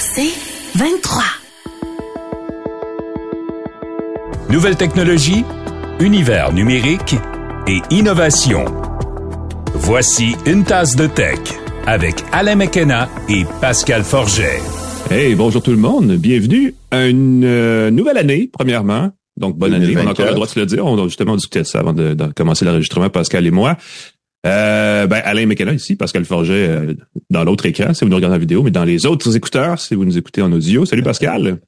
C'est 23. Nouvelle technologie, univers numérique et innovation. Voici une tasse de tech avec Alain McKenna et Pascal Forget. Hey, bonjour tout le monde. Bienvenue à une euh, nouvelle année, premièrement. Donc, bonne année. On a encore le droit de se le dire. On a justement discuté de ça avant de, de commencer l'enregistrement, Pascal et moi. Euh, ben, Alain McKenna ici, Pascal Forget euh, dans l'autre écran, si vous nous regardez en vidéo, mais dans les autres écouteurs, si vous nous écoutez en audio. Salut Pascal.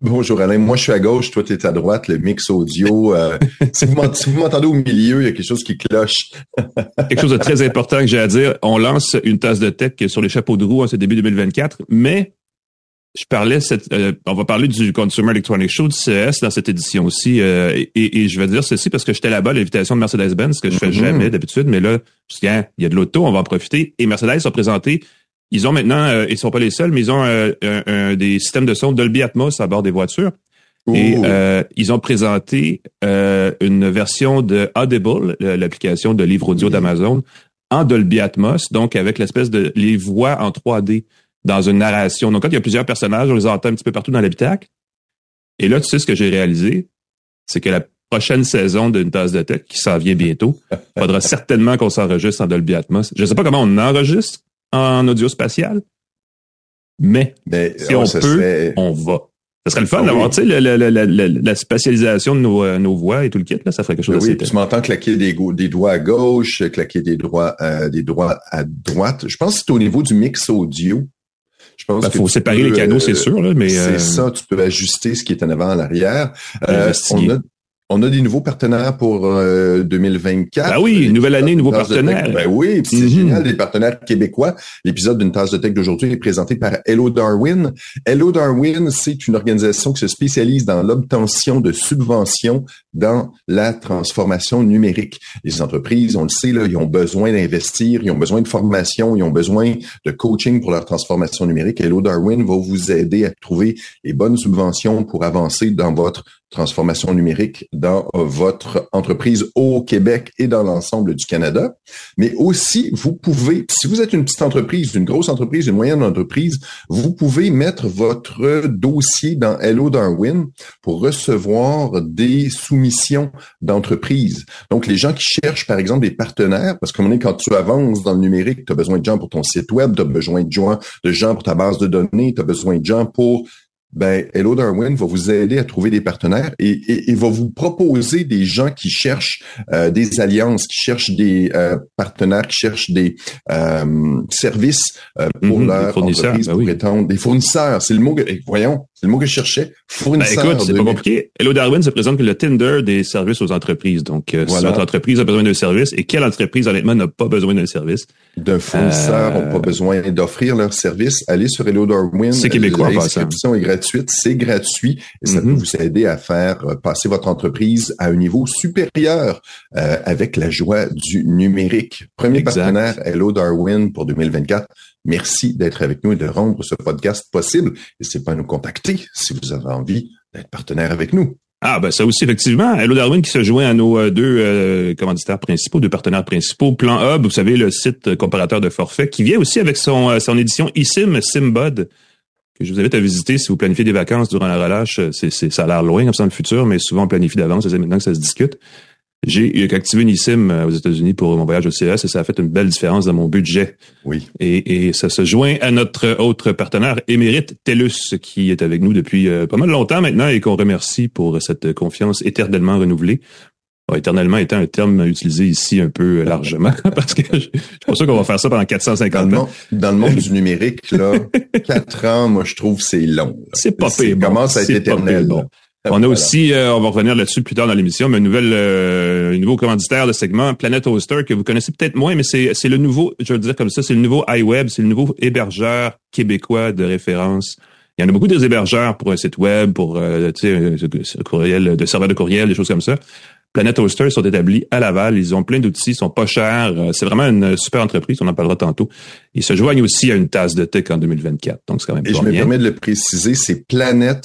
Bonjour Alain, moi je suis à gauche, toi tu es à droite, le mix audio. Euh, si vous m'entendez au milieu, il y a quelque chose qui cloche. quelque chose de très important que j'ai à dire. On lance une tasse de tech sur les chapeaux de roue en ce début 2024, mais je parlais, cette, euh, on va parler du Consumer Electronics Show du CES dans cette édition aussi, euh, et, et, je vais dire ceci parce que j'étais là-bas à l'invitation de Mercedes-Benz, ce que je fais mm-hmm. jamais d'habitude, mais là, je dis, hein, il y a de l'auto, on va en profiter. Et Mercedes a présenté, ils ont maintenant, euh, ils sont pas les seuls, mais ils ont un, des systèmes de son Dolby Atmos à bord des voitures. Et ils ont présenté une version de Audible, l'application de livre audio d'Amazon, en Dolby Atmos, donc avec l'espèce de les voix en 3D dans une narration. Donc, quand il y a plusieurs personnages, on les entend un petit peu partout dans l'habitacle. Et là, tu sais ce que j'ai réalisé, c'est que la prochaine saison d'une tasse de tech qui s'en vient bientôt, faudra certainement qu'on s'enregistre en Dolby Atmos. Je ne sais pas comment on enregistre en audio spatial, mais, si on peut, on va. Ça serait le fun ah d'avoir, tu sais, la, la, la, la, spatialisation de nos, euh, nos, voix et tout le kit, là, ça ferait quelque chose ben Oui, tu m'entends claquer des, des, doigts à gauche, claquer des doigts, euh, des doigts à droite. Je pense que c'est au niveau du mix audio. Je pense ben, faut séparer les canaux, c'est euh, sûr, là, mais c'est euh, ça. Tu peux ajuster ce qui est en avant, en arrière. Euh, on a on a des nouveaux partenaires pour 2024. Ah oui, nouvelle année, nouveaux partenaires. Ben oui, c'est mhm. génial, des partenaires québécois. L'épisode d'une tasse de tech d'aujourd'hui est présenté par Hello Darwin. Hello Darwin, c'est une organisation qui se spécialise dans l'obtention de subventions dans la transformation numérique. Les entreprises, on le sait, là, ils ont besoin d'investir, ils ont besoin de formation, ils ont besoin de coaching pour leur transformation numérique. Hello Darwin va vous aider à trouver les bonnes subventions pour avancer dans votre transformation numérique dans euh, votre entreprise au Québec et dans l'ensemble du Canada. Mais aussi, vous pouvez, si vous êtes une petite entreprise, une grosse entreprise, une moyenne entreprise, vous pouvez mettre votre dossier dans Hello Darwin pour recevoir des soumissions d'entreprise. Donc, les gens qui cherchent, par exemple, des partenaires, parce que quand tu avances dans le numérique, tu as besoin de gens pour ton site web, tu as besoin de gens, de gens pour ta base de données, tu as besoin de gens pour ben Hello Darwin va vous aider à trouver des partenaires et, et, va vous proposer des gens qui cherchent euh, des alliances, qui cherchent des euh, partenaires, qui cherchent des euh, services pour mm-hmm, leur entreprise, ben pour des fournisseurs. C'est le mot que, voyons, c'est le mot que je cherchais. Fournisseur. Ben écoute, c'est pas compliqué. Hello Darwin se présente que le Tinder des services aux entreprises. Donc, si votre entreprise a besoin d'un service et quelle entreprise, honnêtement, n'a pas besoin d'un service? D'un fournisseur, n'a pas besoin d'offrir leur service. Allez sur Hello Darwin. C'est québécois, L'inscription est gratuite c'est gratuit et ça peut mhm. vous aider à faire euh, passer votre entreprise à un niveau supérieur euh, avec la joie du numérique. Premier partenaire, Hello Darwin pour 2024. Merci d'être avec nous et de rendre ce podcast possible. N'hésitez pas à nous contacter si vous avez envie d'être partenaire avec nous. Ah ben ça aussi effectivement. Hello Darwin qui se joint à nos euh, deux commanditaires principaux, deux partenaires principaux. Plan Hub, vous savez le site comparateur de forfait, qui vient aussi avec son son édition eSIM SimBud je vous invite à visiter si vous planifiez des vacances durant la relâche. C'est, ça a l'air loin comme ça dans le futur, mais souvent on planifie d'avance. C'est maintenant que ça se discute. J'ai activé une eSIM euh, aux États-Unis pour mon voyage au CS et ça a fait une belle différence dans mon budget. Oui. Et, et ça se joint à notre autre partenaire émérite, TELUS, qui est avec nous depuis euh, pas mal longtemps maintenant et qu'on remercie pour cette confiance éternellement renouvelée éternellement étant un terme utilisé ici un peu largement, parce que je, suis pas sûr qu'on va faire ça pendant 450 dans ans. dans le monde du numérique, là, 4 ans, moi, je trouve c'est long. C'est pas pire. Ça commence à être éternel. On a aussi, euh, on va revenir là-dessus plus tard dans l'émission, mais un nouvel, euh, un nouveau commanditaire de segment, Planet Hoster, que vous connaissez peut-être moins, mais c'est, c'est le nouveau, je veux dire comme ça, c'est le nouveau iWeb, c'est le nouveau hébergeur québécois de référence. Il y en a beaucoup des hébergeurs pour un site web, pour euh, tu sais, courriel, de serveur de courriel, des choses comme ça. Planet Hoster sont établis à Laval. Ils ont plein d'outils, ils sont pas chers. Euh, c'est vraiment une super entreprise, on en parlera tantôt. Ils se joignent aussi à une tasse de tech en 2024. Donc, c'est quand même Et je me permets de le préciser, c'est Planet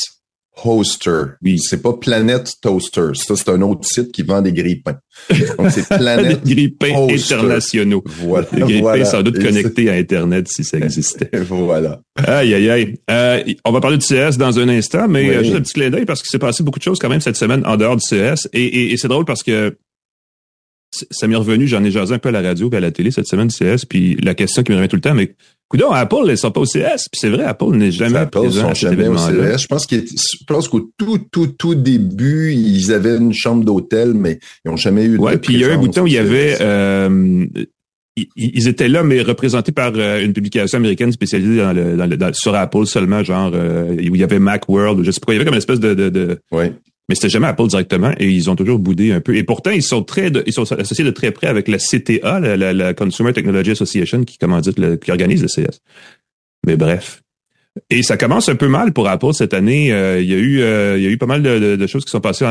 Hoster. Oui. C'est pas Planète Toaster. Ça, c'est un autre site qui vend des grille-pains. Donc, c'est Planète Des grille-pains internationaux. Voilà. Des grille-pains sans doute connectés à Internet si ça existait. voilà. Aïe, aïe, aïe. Euh, on va parler du CS dans un instant, mais euh, juste un petit clin d'œil parce qu'il s'est passé beaucoup de choses quand même cette semaine en dehors du CS. Et, et, c'est drôle parce que ça m'est revenu, j'en ai jasé un peu à la radio et à la télé cette semaine CS, puis la question qui me revient tout le temps, mais Coudon, Apple, ils sont pas au CS. Puis c'est vrai, Apple n'est jamais Apple sont jamais au CS. Je pense je pense qu'au tout, tout, tout début, ils avaient une chambre d'hôtel, mais ils n'ont jamais eu de Ouais, puis il y a un bouton où il y avait, euh, ils étaient là, mais représentés par euh, une publication américaine spécialisée dans le, dans le sur Apple seulement, genre euh, où il y avait Macworld, je sais pas, il y avait comme une espèce de, de, de ouais mais c'était jamais Apple directement et ils ont toujours boudé un peu. Et pourtant, ils sont très, ils sont associés de très près avec la CTA, la, Consumer Technology Association, qui le, qui organise le CS. Mais bref. Et ça commence un peu mal pour Apple cette année. Euh, il y a eu, euh, il y a eu pas mal de, choses qui sont passées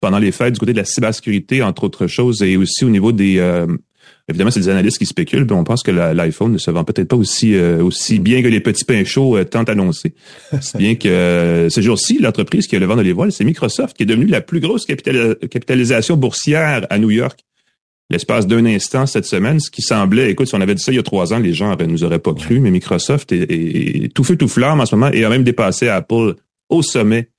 pendant les fêtes du côté de la cybersécurité, entre autres choses, et aussi au niveau des, euh, Évidemment, c'est des analystes qui spéculent, mais on pense que l'iPhone ne se vend peut-être pas aussi euh, aussi bien que les petits pains chauds euh, tant annoncés. C'est bien que euh, ce jour-ci, l'entreprise qui a le vent de les voiles, c'est Microsoft, qui est devenue la plus grosse capitalisation boursière à New York. L'espace d'un instant cette semaine, ce qui semblait, écoute, si on avait dit ça il y a trois ans, les gens ne nous auraient pas cru, mais Microsoft est, tout feu tout flamme en ce moment et a même dépassé Apple au sommet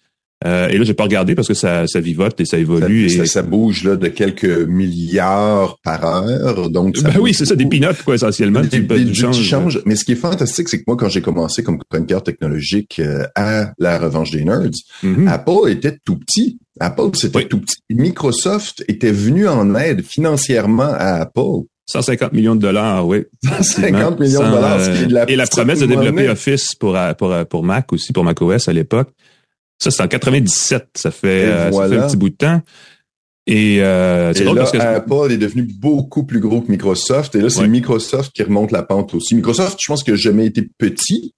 euh, et là, j'ai pas regardé parce que ça, ça vivote et ça évolue. Ça, et... ça, bouge là de quelques milliards par heure. Donc ben oui, c'est ça, des peanuts quoi essentiellement. Des, des, des change. Mais ce qui est fantastique, c'est que moi, quand j'ai commencé comme chroniqueur technologique euh, à la Revanche des Nerds, mm-hmm. Apple était tout petit. Apple, c'était tout petit. Microsoft était venu en aide financièrement à Apple. 150 millions de dollars, oui. 150 millions de dollars, ce qui est de la Et la promesse de développer Office pour, pour, pour Mac aussi, pour macOS à l'époque. Ça, c'est en 97. Ça fait, euh, ça fait un petit bout de temps. Et, euh, c'est drôle parce que Apple est devenu beaucoup plus gros que Microsoft. Et là, c'est Microsoft qui remonte la pente aussi. Microsoft, je pense que jamais été petit,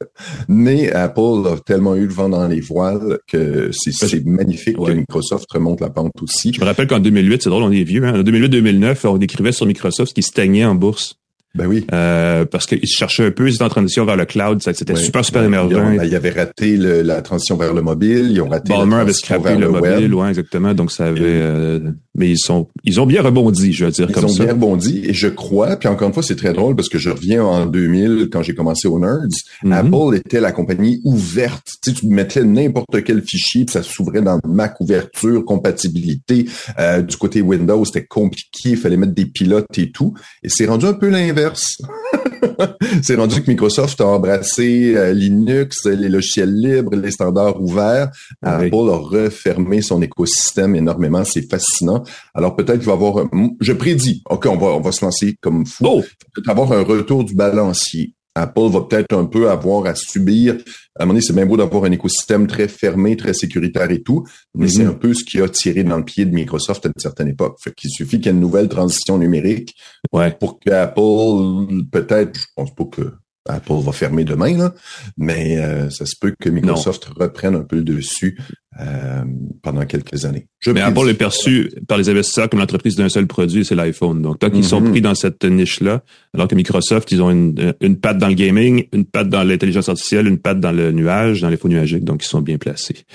mais Apple a tellement eu le vent dans les voiles que c'est magnifique que Microsoft remonte la pente aussi. Je me rappelle qu'en 2008, c'est drôle, on est vieux. Hein? En 2008-2009, on décrivait sur Microsoft qui stagnait en bourse. Ben oui. Euh, parce qu'ils cherchaient un peu, ils étaient en transition vers le cloud, c'était super, super émergent. Ils, avaient raté la transition vers le mobile, ils ont raté Balmer avait scrappé le, mobile, ouais, exactement. Donc ça avait, euh, mais ils sont, ils ont bien rebondi, je veux dire, ils ont bien rebondi, et je crois, puis encore une fois, c'est très drôle parce que je reviens en 2000 quand j'ai commencé au Nerds. Mhm. Apple était la compagnie ouverte. Tu, sais, tu mettais n'importe quel fichier, puis ça s'ouvrait dans Mac ouverture, compatibilité. Euh, du côté Windows, c'était compliqué, il fallait mettre des pilotes et tout. Et c'est rendu un peu l'inverse c'est rendu que Microsoft a embrassé euh, Linux, les logiciels libres, les standards ouverts. Apple a refermé son écosystème énormément. C'est fascinant. Alors peut-être qu'il va avoir, je prédis, OK, on va, on va se lancer comme fou. Oh! Peut-être avoir un retour du balancier. Apple va peut-être un peu avoir à subir. À un moment donné, c'est bien beau d'avoir un écosystème très fermé, très sécuritaire et tout, mais c'est mhm. un peu ce qui a tiré dans le pied de Microsoft à une certaine époque. Fait qu'il suffit qu'il y ait une nouvelle transition numérique ouais. pour que Apple, peut-être, je pense pas que Apple va fermer demain, là, mais euh, ça se peut que Microsoft reprenne un peu le dessus euh, pendant quelques années. mais Apple est perçu par les investisseurs comme l'entreprise d'un seul produit, c'est l'iPhone. Donc, tant qu'ils sont mhm. pris dans cette niche-là, alors que Microsoft, ils ont une, une patte dans le gaming, une patte dans l'intelligence artificielle, une patte dans le nuage, dans les faux nuagiques, donc ils sont bien placés.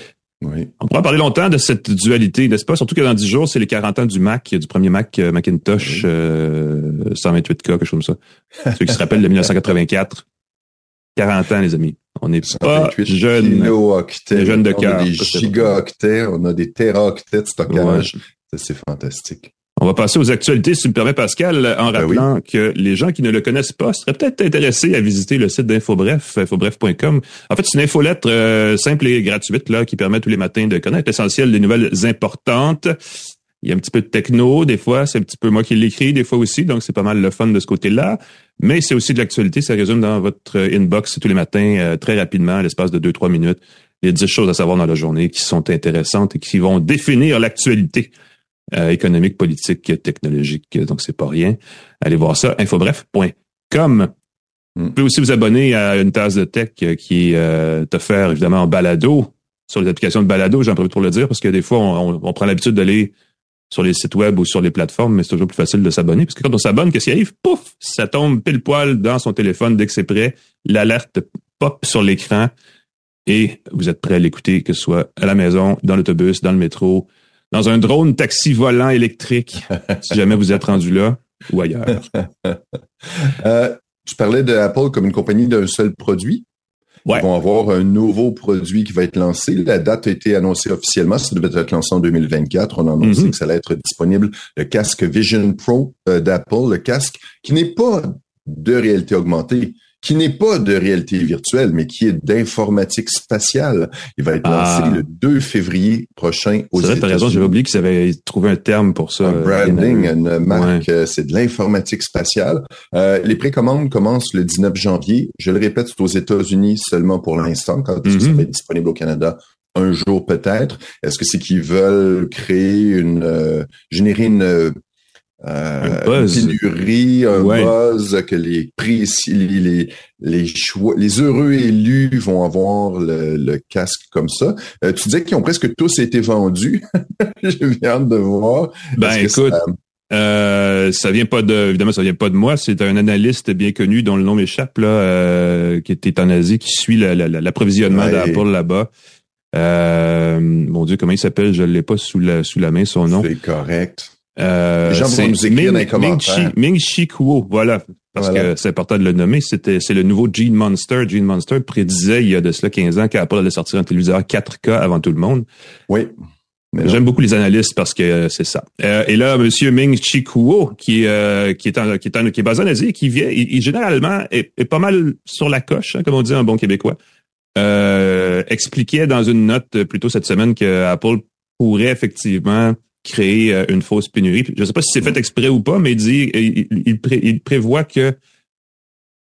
Oui. On pourra parler longtemps de cette dualité, n'est-ce pas? Surtout que dans 10 jours, c'est les 40 ans du Mac, du premier Mac euh, Macintosh 128K, euh, quelque chose comme ça. Ceux qui se rappellent de 1984. 40 ans, les amis. On n'est pas jeunes. jeunes de cœur. On a des gigaoctets, on a des téraoctets de stockage. C'est fantastique. On va passer aux actualités, si tu me permets, Pascal, en ben rappelant que les gens qui ne le connaissent pas seraient peut-être intéressés à visiter le site d'Infobref, infobref.com. En fait, c'est une infolettre euh, simple et gratuite là qui permet tous les matins de connaître l'essentiel des nouvelles importantes. Il y a un petit peu de techno, des fois, c'est un petit peu moi qui l'écris, des fois aussi, donc c'est pas mal le fun de ce côté-là. Mais c'est aussi de l'actualité, ça résume dans votre inbox tous les matins, euh, très rapidement, à l'espace de 2-3 minutes, les 10 choses à savoir dans la journée qui sont intéressantes et qui vont définir l'actualité euh, économique, politique, technologique. Donc, c'est pas rien. Allez voir ça, infobref.com. Vous pouvez aussi vous abonner à une tasse de tech qui est euh, offert évidemment en balado sur les applications de balado, j'en profite pour le dire, parce que des fois, on, on prend l'habitude d'aller sur les sites web ou sur les plateformes, mais c'est toujours plus facile de s'abonner. Parce que quand on s'abonne, qu'est-ce qui arrive? Pouf! Ça tombe pile poil dans son téléphone dès que c'est prêt. L'alerte pop sur l'écran. et vous êtes prêt à l'écouter, que ce soit à la maison, dans l'autobus, dans le métro, dans un drone taxi volant électrique, si jamais vous êtes rendu là ou ailleurs. euh, tu parlais d'Apple comme une compagnie d'un seul produit. Ouais. Ils vont avoir un nouveau produit qui va être lancé. La date a été annoncée officiellement. Ça devait être lancé en 2024. On a annoncé Mhm. que ça allait être disponible. Le casque Vision Pro euh, d'Apple, le casque qui n'est pas de réalité augmentée, qui n'est pas de réalité virtuelle, mais qui est d'informatique spatiale. Il va être Ah. lancé le 2 février prochain aux C'est vrai, t'as raison, États-Unis. j'avais oublié qu'ils avaient trouvé un terme pour ça. Un branding, Euh, une marque, euh, c'est de l'informatique spatiale. Euh, les précommandes commencent le 19 janvier. Je le répète, c'est aux États-Unis seulement pour l'instant. Quand est-ce que ça Mhm. va être disponible au Canada? Un jour peut-être. Est-ce que c'est qu'ils veulent créer une, euh, générer une, euh, Un buzz. une pénurie, un Ouais. buzz, que les prix, les, les, les choix, les heureux élus vont avoir le, le casque comme ça. Euh, tu disais qu'ils ont presque tous été vendus. Bien hâte de voir. Ben écoute, ça- euh, ça vient pas de, évidemment, ça vient pas de moi. C'est un analyste bien connu dont le nom m'échappe là, euh, qui était en Asie, qui suit la- la- la- l'approvisionnement Ouais. d'Apple là-bas. Euh, mon Dieu, comment il s'appelle? Je l'ai pas sous la sous la main son nom. C'est correct. Euh, Les gens vont c'est nous écrire dans les commentaires. Ming Chi, Ming Chi Kuo, voilà. Parce Voilà. que c'est important de le nommer. C'était, c'est le nouveau Gene Monster. Gene Monster prédisait il y a de cela 15 ans qu'Apple allait sortir un téléviseur 4K avant tout le monde. Oui. J'aime beaucoup les analystes parce que euh, c'est ça. Euh, et là, Monsieur Ming Chi Kuo, qui, euh, qui est en, qui est en, qui est basé en Asie, qui vient, il, il généralement est, est pas mal sur la coche, hein, comme on dit en bon québécois. Euh, expliquait dans une note euh, plutôt cette semaine que Apple pourrait effectivement créer euh, une fausse pénurie. Je ne sais pas si c'est fait exprès ou pas, mais il dit il, il, pré- il prévoit que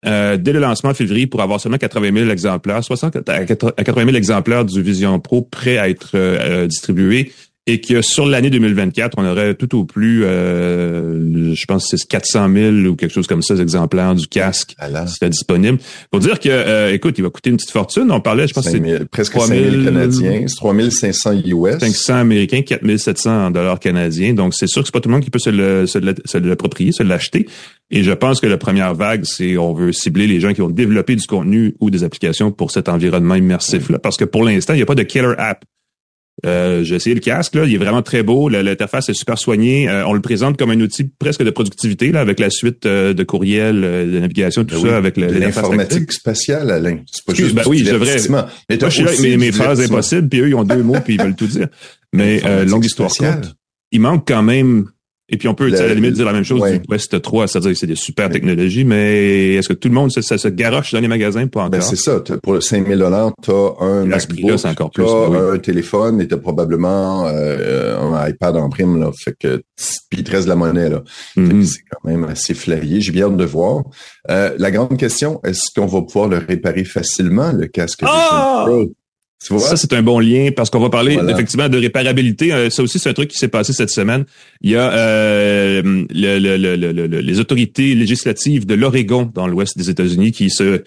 euh, dès le lancement en février, pour avoir seulement 80 000 exemplaires, 60 à 80 000 exemplaires du Vision Pro prêts à être euh, distribués, et que sur l'année 2024, on aurait tout au plus, euh, je pense que c'est 400 000 ou quelque chose comme ça, exemplaires du casque Ah là, qui serait disponible. Pour dire que, euh, écoute, il va coûter une petite fortune. On parlait, je pense que 5 c'est 000, presque 3 5 000 000 Canadiens, c'est 3 500 US. 500 américains, 4700 dollars canadiens. Donc, c'est sûr que c'est pas tout le monde qui peut se l'approprier, se l'acheter. Et je pense que la première vague, c'est on veut cibler les gens qui ont développé du contenu ou des applications pour cet environnement immersif-là. Parce que pour l'instant, il n'y a pas de killer app. Euh, j'ai essayé le casque, là, il est vraiment très beau. L'interface est super soignée. Euh, on le présente comme un outil presque de productivité, là, avec la suite euh, de courriel, euh, de navigation, tout Ben ça, oui, avec l'informatique spatiale, Alain. C'est pas Excuse, juste ben oui, c'est vrai. Mais Moi, je suis là mes, mes phrases impossibles, puis eux, ils ont deux mots, puis ils veulent tout dire. Mais euh, longue histoire courte. Il manque quand même, et puis on peut, tu sais, à la Le- limite, dire la même chose ouais. du Quest 3, c'est-à-dire que c'est des super technologies, mais est-ce que tout le monde, ça, ça se garoche dans les magasins? Pas encore. Ben, c'est ça. Pour 5 000 t'as un À ce prix-là, MacBook, plus, oui. un téléphone et t'as probablement euh, un iPad en prime. Là, fait que, puis il te reste de la monnaie. Là. Mhm. C'est quand même assez flyé. J'ai bien hâte de voir. Euh, la grande question, est-ce qu'on va pouvoir le réparer facilement, le casque Pro? Tu vois? Ça, c'est un bon lien parce qu'on va parler Voilà. effectivement de réparabilité. Euh, ça aussi, c'est un truc qui s'est passé cette semaine. Il y a euh, le- le- le- le- le- les autorités législatives de l'Oregon dans l'ouest des États-Unis qui se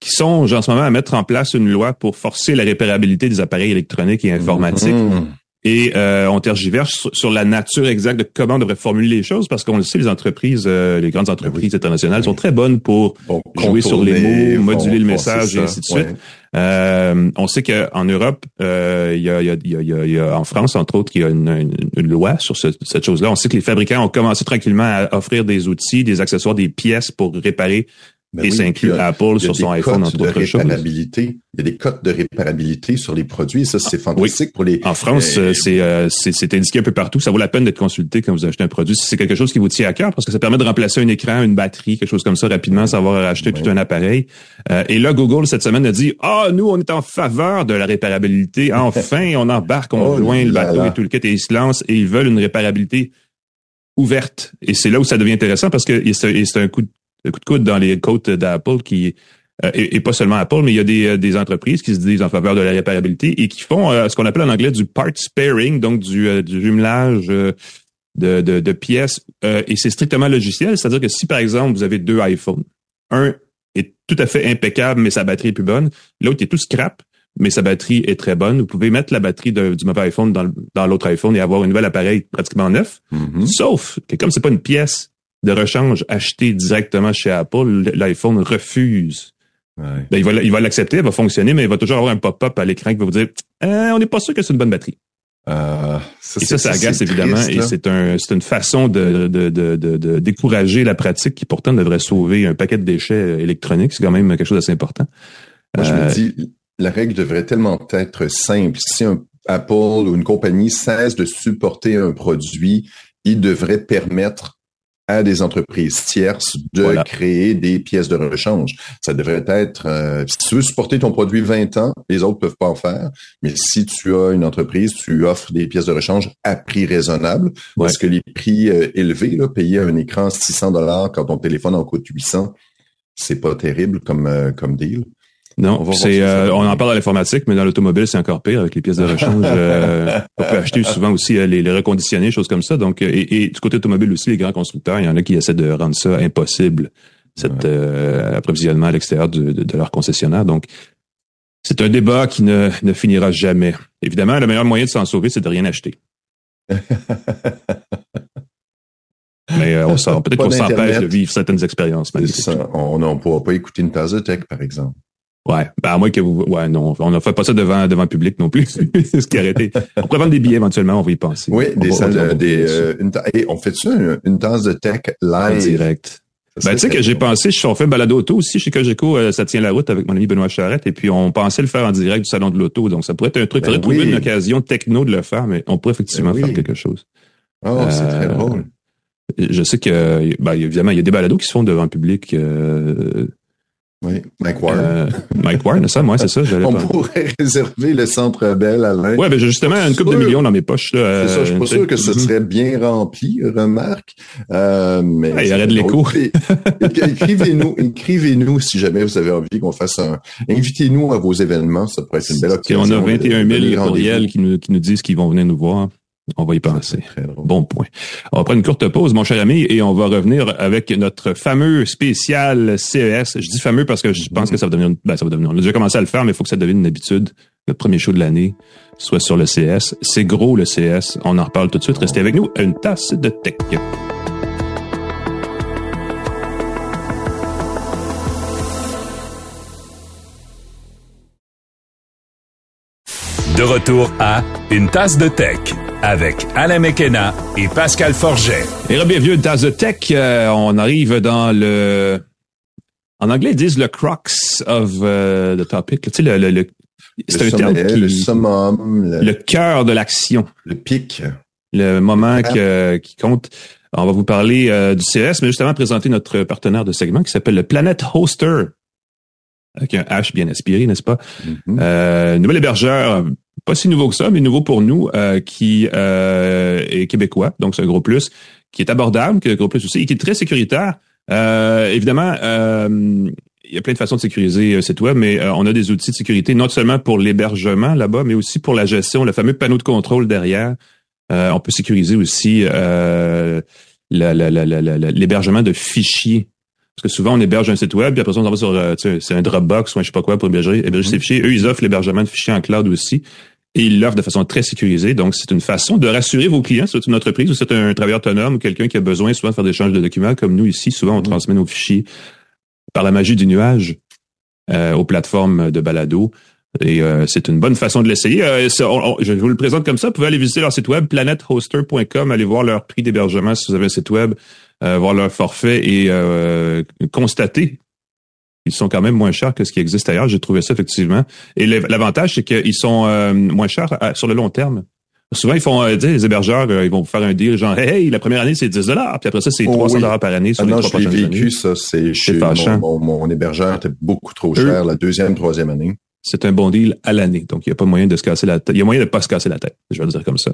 qui songent en ce moment à mettre en place une loi pour forcer la réparabilité des appareils électroniques et informatiques. Mhm. Et euh, on tergiverse sur, sur la nature exacte de comment on devrait formuler les choses parce qu'on le sait, les entreprises, euh, les grandes entreprises internationales sont très bonnes pour Bon, jouer sur les mots, moduler le message et ainsi de suite. ouais. Euh, on sait qu'en Europe, euh, il y, a, il y, a, il y, a, il y a- il y a- en France, entre autres, il y a une, une- une loi sur ce- cette chose-là. On sait que les fabricants ont commencé tranquillement à offrir des outils, des accessoires, des pièces pour réparer Ben et oui, ça inclut euh, Apple Il y a sur son des iPhone, entre de autres choses. réparabilité. Il y a des cotes de réparabilité sur les produits. Ça, c'est fantastique pour les. En France, Euh, euh, c'est euh, c'est c'est indiqué un peu partout. Ça vaut la peine d'être consulté quand vous achetez un produit. Si c'est quelque chose qui vous tient à cœur, parce que ça permet de remplacer un écran, une batterie, quelque chose comme ça rapidement, sans avoir à acheter tout un appareil. Euh, et là, Google, cette semaine, a dit, ah, nous, on est en faveur de la réparabilité. Enfin, on embarque, on Oh rejoint le bateau là. et tout le kit, et ils se lancent et ils veulent une réparabilité ouverte. Et c'est là où ça devient intéressant parce que c'est un coup de, un coup de coude dans les côtes d'Apple qui euh, et, et pas seulement Apple, mais il y a des, euh, des entreprises qui se disent en faveur de la réparabilité et qui font euh, ce qu'on appelle en anglais du part sparing, donc du, euh, du jumelage euh, de, de, de pièces. Euh, et c'est strictement logiciel, c'est-à-dire que si par exemple vous avez deux iPhones, un est tout à fait impeccable, mais sa batterie est plus bonne, l'autre est tout scrap, mais sa batterie est très bonne. Vous pouvez mettre la batterie de- du mauvais iPhone dans, dans l'autre iPhone et avoir un nouvel appareil pratiquement neuf. mhm. Sauf que comme c'est pas une pièce de rechange achetée directement chez Apple, l'iPhone refuse ben, il va il va l'accepter, elle va fonctionner, mais il va toujours avoir un pop-up à l'écran qui va vous dire euh, on n'est pas sûr que c'est une bonne batterie. Euh, ça, et ça, ça agace évidemment, et c'est un, c'est une façon de, de, de, de, décourager la pratique qui pourtant devrait sauver un paquet de déchets électroniques. C'est quand même quelque chose d'assez important. Moi, je me euh, dis, la règle devrait tellement être simple. Si un Apple ou une compagnie cesse de supporter un produit, il devrait permettre à des entreprises tierces de créer des pièces de rechange. Ça devrait être, euh, si tu veux supporter ton produit 20 ans, les autres peuvent pas en faire, mais si tu as une entreprise, tu offres des pièces de rechange à prix raisonnable, parce que les prix euh, élevés, là, payer un écran 600 dollars quand ton téléphone en coûte 800, c'est pas terrible comme, euh, comme deal. Non, c'est euh, on en parle dans l'informatique, mais dans l'automobile, c'est encore pire avec les pièces de rechange. euh, on peut acheter souvent aussi euh, les, les reconditionnés, choses comme ça. Donc, euh, et, du côté automobile aussi, les grands constructeurs, il y en a qui essaient de rendre ça impossible, cet approvisionnement à l'extérieur de, de, leur concessionnaire. Donc, c'est un débat qui ne, ne finira jamais. Évidemment, le meilleur moyen de s'en sauver, c'est de rien acheter. Mais on peut-être qu'on s'empêche de vivre certaines expériences. On ne pourra pas écouter une tasse de tech, par exemple. Ouais, ben à moins que vous, ouais, non, on ne fait pas ça devant devant le public non plus. c'est ce qui arrêté. On pourrait vendre des billets éventuellement, on va y penser. Oui, des salles, des, euh, une on fait ça une, tasse de tech live. En direct. Ben, tu sais que j'ai pensé, on fait un balado auto aussi chez Cogeco, euh, ça tient la route avec mon ami Benoît Charrette, et puis on pensait le faire en direct du salon de l'auto, donc ça pourrait être un truc, ben trouver une occasion techno de le faire, mais on pourrait effectivement ben faire quelque chose. Oh, c'est très euh, drôle. Je sais que, ben, évidemment, il y a des balados qui se font devant le public. Euh, oui, Mike Warren. Euh, Mike Warren, ça, moi, c'est ça. On pourrait réserver le Centre Bell, Alain. Ouais, ben justement, une coupe de millions dans mes poches. C'est ça, je suis pas euh, sûr que ce serait bien rempli, remarque. Euh, mais il y aurait de l'écho. écrivez-nous, écrivez-nous si jamais vous avez envie qu'on fasse un. Invitez-nous à vos événements, ça pourrait être une belle occasion. on a 21 000 courriels qui nous, qui nous disent qu'ils vont venir nous voir. On va y penser. Bon point. On va prendre une courte pause, mon cher ami, et on va revenir avec notre fameux spécial CES. Je dis fameux parce que je pense que ça va devenir, ben, ça va devenir, on a déjà commencé à le faire, mais il faut que ça devienne une habitude. Notre premier show de l'année soit sur le CS. C'est gros, le CS. On en reparle tout de suite. Restez avec nous. Une tasse de tech. De retour à Une tasse de tech avec Alain Mekena et Pascal Forget. Et bienvenue Une tasse de tech. Euh, on arrive dans le... En anglais, ils disent le crux of uh, the topic. Tu sais, le, le, c'est un terme qui... Le summum. Le, cœur de l'action. Le pic. Le moment qui compte. On va vous parler euh, du CS, mais justement présenter notre partenaire de segment qui s'appelle le Planet Hoster avec un H bien aspiré, n'est-ce pas? Mm-hmm. euh, nouvel hébergeur pas si nouveau que ça, mais nouveau pour nous, euh, qui euh, est québécois, donc c'est un gros plus, qui est abordable, qui est un gros plus aussi, et qui est très sécuritaire. Euh, évidemment, il y a plein de façons de sécuriser un site web, mais on a des outils de sécurité, non seulement pour l'hébergement là-bas, mais aussi pour la gestion, le fameux panneau de contrôle derrière. on peut sécuriser aussi l'hébergement de fichiers parce que souvent, on héberge un site web, puis après ça, on va sur c'est un Dropbox ou un je sais pas quoi pour héberger, héberger mm-hmm. fichiers. Eux, ils offrent l'hébergement de fichiers en cloud aussi et ils l'offrent de façon très sécurisée. Donc, c'est une façon de rassurer vos clients, c'est une entreprise ou c'est un travailleur autonome ou quelqu'un qui a besoin souvent de faire des échanges de documents. Comme nous ici, souvent, on mm. transmet nos fichiers par la magie du nuage euh, aux plateformes de balado. Et euh, c'est une bonne façon de l'essayer. Euh, je vous le présente comme ça. Vous pouvez aller visiter leur site web, planethoster.com, aller voir leur prix d'hébergement si vous avez un site web, voir leur forfait et constater ils sont quand même moins chers que ce qui existe ailleurs. J'ai trouvé ça effectivement. Et l'avantage, c'est qu'ils sont euh, moins chers sur le long terme. Souvent, ils font, euh, les hébergeurs, euh, ils vont faire un deal genre, hey, la première année, c'est 10 dollars, puis après ça, c'est 300 dollars par année sur ah les non, trois prochaines vécu, années. ça, c'est chez mon, mon, hébergeur était beaucoup trop cher la deuxième, troisième année. C'est un bon deal à l'année, donc il n'y a pas moyen de se casser la tête. Il y a moyen de pas se casser la tête, je vais le dire comme ça.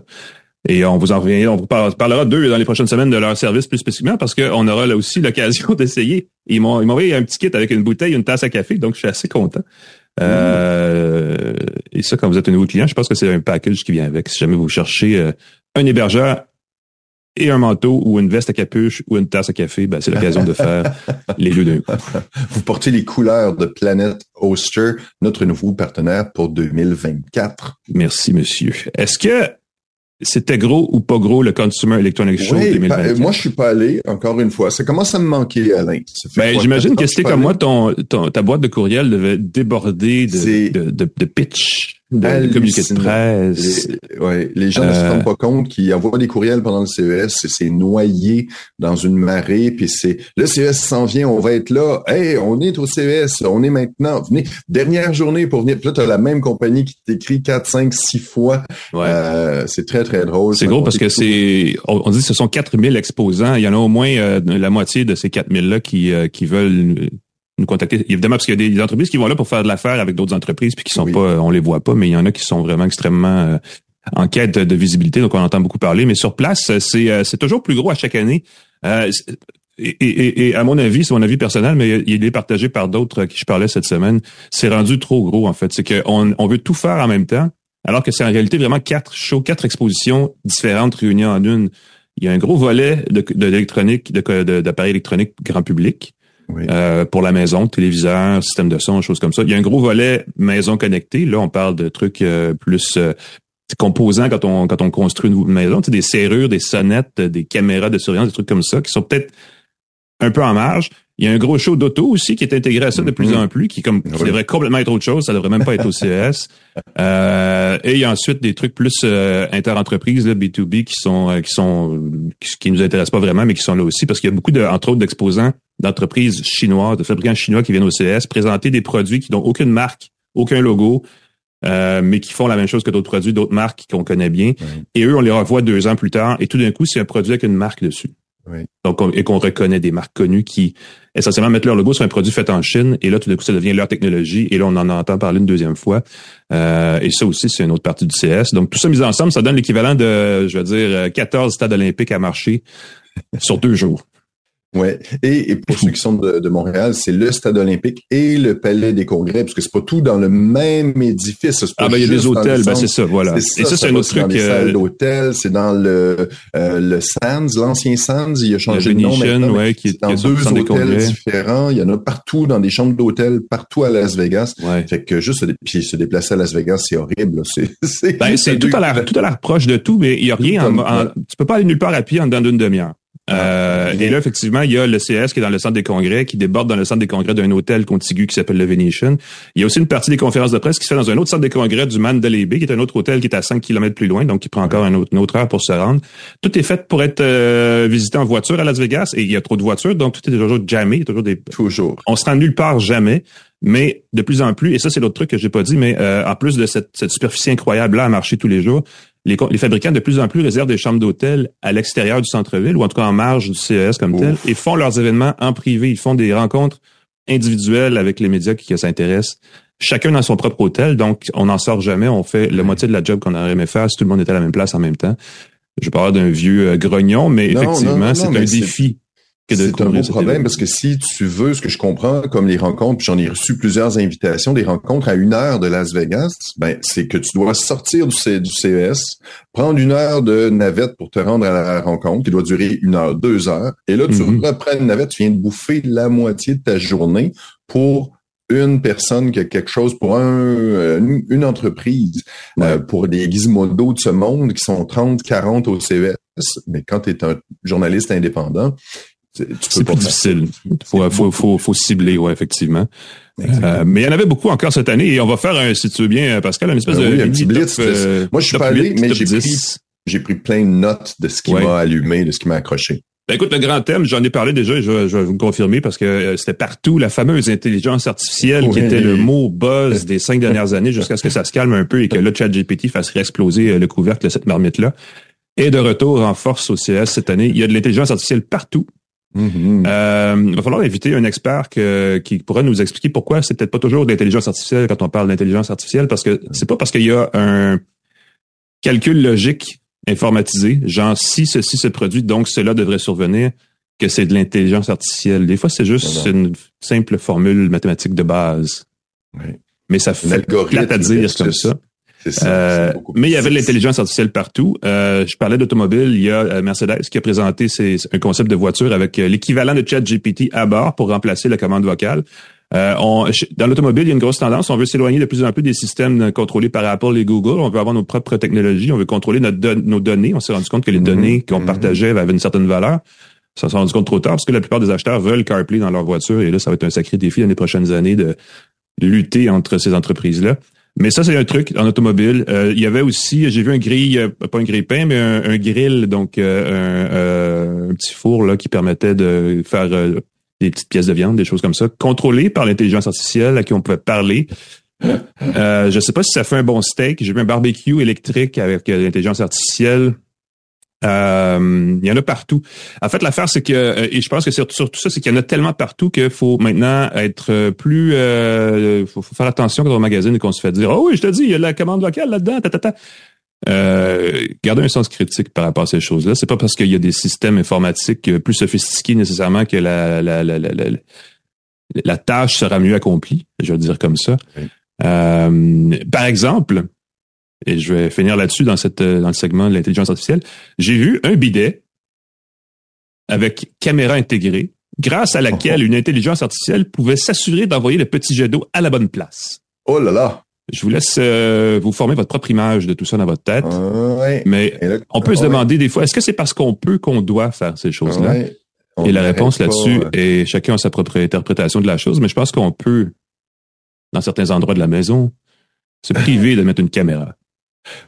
Et on vous en revient, on vous parlera d'eux dans les prochaines semaines de leur service plus spécifiquement parce qu'on aura là aussi l'occasion d'essayer. Ils m'ont envoyé un petit kit avec une bouteille, une tasse à café, donc je suis assez content. Euh, et ça, quand vous êtes un nouveau client, je pense que c'est un package qui vient avec. Si jamais vous cherchez euh, un hébergeur et un manteau ou une veste à capuche ou une tasse à café, ben, c'est l'occasion de faire les deux d'un coup. Vous portez les couleurs de Planet Oster, notre nouveau partenaire pour 2024. Merci, monsieur. Est-ce que c'était gros ou pas gros le Consumer Electronic Show Oui, 2024? ben, moi, je suis pas allé, encore une fois. Ça commence à me manquer, Alain. Ben, j'imagine que c'était comme moi, ton, ton- ta boîte de courriel devait déborder de, de, de pitch, hallucinant. communiqués de presse. Les, ouais, les gens ne se Euh, rendent pas compte qu'ils envoient des courriels pendant le CES, c'est- c'est noyé dans une marée, puis c'est le CES s'en vient, on va être là. Hey, on est au CES, on est maintenant. Venez, dernière journée pour venir. Puis là, tu as la même compagnie qui t'écrit quatre, cinq, six fois. Ouais. Euh, c'est très, très drôle. C'est gros parce que c'est, on, on dit que ce sont 4000 exposants. Il y en a au moins euh, la moitié de ces 4000-là qui, euh, qui veulent nous contacter. Évidemment, parce qu'il y a des, entreprises qui vont là pour faire de l'affaire avec d'autres entreprises puis qui sont Oui. pas, on les voit pas, mais il y en a qui sont vraiment extrêmement euh, en quête de, visibilité, donc on entend beaucoup parler. Mais sur place, c'est, euh, c'est toujours plus gros à chaque année. Euh, et, et- et à mon avis, c'est mon avis personnel, mais il est partagé par d'autres à qui je parlais cette semaine. C'est rendu trop gros, en fait. C'est qu'on on veut tout faire en même temps, alors que c'est en réalité vraiment quatre shows, quatre expositions différentes réunies en une. Il y a un gros volet de, de l'électronique, de- de- d'appareils électroniques grand public. Oui. euh, pour la maison, téléviseur, système de son, choses comme ça. Il y a un gros volet maison connectée. Là, on parle de trucs euh, plus euh, composants quand on quand on construit une maison, tu sais, des serrures, des sonnettes, des caméras de surveillance, des trucs comme ça, qui sont peut-être un peu en marge. Il y a un gros show d'auto aussi qui est intégré à ça de plus Mhm. en plus, qui comme qui Oui. devrait complètement être autre chose, ça devrait même pas être au CES. Euh, et il y a ensuite des trucs plus euh, interentreprises, là, B2B, qui sont euh, qui sont qui, qui nous intéressent pas vraiment, mais qui sont là aussi parce qu'il y a beaucoup de, entre autres, d'exposants d'entreprises chinoises, de fabricants chinois qui viennent au CES présenter des produits qui n'ont aucune marque, aucun logo, euh, mais qui font la même chose que d'autres produits, d'autres marques qu'on connaît bien. Et eux, on les revoit deux ans plus tard, et tout d'un coup, c'est un produit avec une marque dessus. Oui. Donc, on- et qu'on reconnaît des marques connues qui essentiellement mettent leur logo sur un produit fait en Chine, et là, tout d'un coup, ça devient leur technologie, et là, on en entend parler une deuxième fois. Euh, et ça aussi, c'est une autre partie du CS. Donc, tout ça mis ensemble, ça donne l'équivalent de, je veux dire, euh, 14 stades olympiques à marcher sur deux jours. Ouais. Et, et pour ceux qui sont de, de Montréal, c'est le stade olympique et le palais des congrès, parce que c'est pas tout dans le même édifice. c'est Ah ben, il y a des dans hôtels, ben c'est ça, voilà. C'est et ça, c'est un autre dans truc. les euh, d'hôtel, c'est dans le euh, le Sands, l'ancien Sands, il a changé Le de nom maintenant, ouais, qui est- c'est dans qui deux hôtels différents. Il y en a partout dans des chambres d'hôtel, partout à Las Vegas. ouais. Fait que juste puis se déplacer à Las Vegas, c'est horrible. C'est c'est Ben, c'est tout à l'air tout à l'air proche de tout, mais il y a rien. En- tu peux pas aller nulle part à pied en dedans d'une demi-heure. Euh, Ah, et là, effectivement, il y a le CS qui est dans le centre des congrès, qui déborde dans le centre des congrès d'un hôtel contigu qui s'appelle le Venetian. Il y a aussi une partie des conférences de presse qui se fait dans un autre centre des congrès du Mandalay Bay, qui est un autre hôtel qui est à 5 km plus loin, donc qui prend encore un autre- une autre heure pour se rendre. Tout est fait pour être euh, visité en voiture à Las Vegas, et il y a trop de voitures, donc tout est toujours jammé, il y a toujours des toujours. on se rend nulle part jamais, mais de plus en plus, et ça c'est l'autre truc que j'ai pas dit, mais euh, en plus de cette, cette superficie incroyable là à marcher tous les jours, les, fabricants de plus en plus réservent des chambres d'hôtel à l'extérieur du centre-ville ou en tout cas en marge du CES comme tel et font leurs événements en privé. Ils font des rencontres individuelles avec les médias qui, qui s'intéressent. Chacun dans son propre hôtel, donc on n'en sort jamais. On fait la moitié de la job qu'on aurait aimé faire si tout le monde était à la même place en même temps. Je parle d'un vieux euh, grognon, mais Non, effectivement, c'est un défi. C'est un beau problème parce que si tu veux, ce que je comprends, comme les rencontres, j'en ai reçu plusieurs invitations, des rencontres à une heure de Las Vegas, ben c'est que tu dois sortir du, C- du CES, prendre une heure de navette pour te rendre à la rencontre, qui doit durer une heure, deux heures, et là tu Mhm. reprends une navette, tu viens de bouffer la moitié de ta journée pour une personne qui a quelque chose pour un, euh, une, une entreprise, euh, pour des gizmodos de ce monde qui sont 30, 40 au CES. Mais quand tu es un journaliste indépendant, c'est- plus difficile. Faut, faut, faut, faut cibler, ouais, effectivement. Euh, mais il y en avait beaucoup encore cette année et on va faire, un, si tu veux bien, Pascal, une espèce Ben de oui, un mini petit blitz, top, euh, Moi, je suis pas allé, 8, mais j'ai 10. pris, j'ai pris plein de notes de ce qui Ouais. m'a allumé, de ce qui m'a accroché. Ben, écoute, le grand thème, j'en ai parlé déjà, et je, vais- je vais vous le confirmer parce que euh, c'était partout la fameuse intelligence artificielle qui était le mot buzz des cinq dernières années jusqu'à ce que ça se calme un peu et que le chat GPT fasse réexploser euh, le couvercle de cette marmite-là. Et de retour en force au CS cette année. Il y a de l'intelligence artificielle partout. Mhm. Euh, il va falloir inviter un expert que- qui pourra nous expliquer pourquoi c'est peut-être pas toujours de l'intelligence artificielle quand on parle d'intelligence artificielle, parce que c'est pas parce qu'il y a un calcul logique informatisé, genre si ceci se produit, donc cela devrait survenir, que c'est de l'intelligence artificielle. Des fois, c'est juste une simple formule mathématique de base. Ouais. Mais ça fait plate à dire comme ça. Ça, euh, mais il y avait de l'intelligence artificielle partout. Euh, je parlais d'automobile. Il y a euh, Mercedes qui a présenté ses, un concept de voiture avec l'équivalent de ChatGPT à bord pour remplacer la commande vocale. On, dans l'automobile, il y a une grosse tendance. On veut s'éloigner de plus en plus des systèmes contrôlés par Apple et Google. On veut avoir nos propres technologies. On veut contrôler notre nos données. On s'est rendu compte que les mm-hmm. données qu'on mm-hmm. partageait avaient une certaine valeur. Ça s'est rendu compte trop tard parce que la plupart des acheteurs veulent CarPlay dans leur voiture et là, ça va être un sacré défi dans les prochaines années de, de lutter entre ces entreprises-là. Mais ça, c'est un truc en automobile. Euh, il y avait aussi, j'ai vu un grill, euh, pas un grille-pain, mais un, grill, donc euh, un, petit four là qui permettait de faire des petites pièces de viande, des choses comme ça, contrôlées par l'intelligence artificielle à qui on pouvait parler. je ne sais pas si ça fait un bon steak. J'ai vu un barbecue électrique avec l'intelligence artificielle. Euh, il y en a partout. En fait, l'affaire, c'est que, euh, et je pense que c'est surtout ça, c'est qu'il y en a tellement partout qu'il faut maintenant être euh, plus, euh, faut, faire attention quand on magazine et qu'on se fait dire, oh oui, je te dis, il y a la commande vocale là-dedans, ta, ta, ta. Euh, garder un sens critique par rapport à ces choses-là. C'est pas parce qu'il y a des systèmes informatiques plus sophistiqués nécessairement que la, la, la, la, la tâche sera mieux accomplie, je vais dire comme ça. Euh, par exemple, et je vais finir là-dessus dans, cette, euh, dans le segment de l'intelligence artificielle, j'ai vu un bidet avec caméra intégrée, grâce à laquelle une intelligence artificielle pouvait s'assurer d'envoyer le petit jet d'eau à la bonne place. Oh là là! Je vous laisse euh, vous former votre propre image de tout ça dans votre tête. Mais on peut se demander des fois, est-ce que c'est parce qu'on peut qu'on doit faire ces choses-là? Et la réponse là-dessus est chacun a sa propre interprétation de la chose, mais je pense qu'on peut, dans certains endroits de la maison, se priver de mettre une caméra.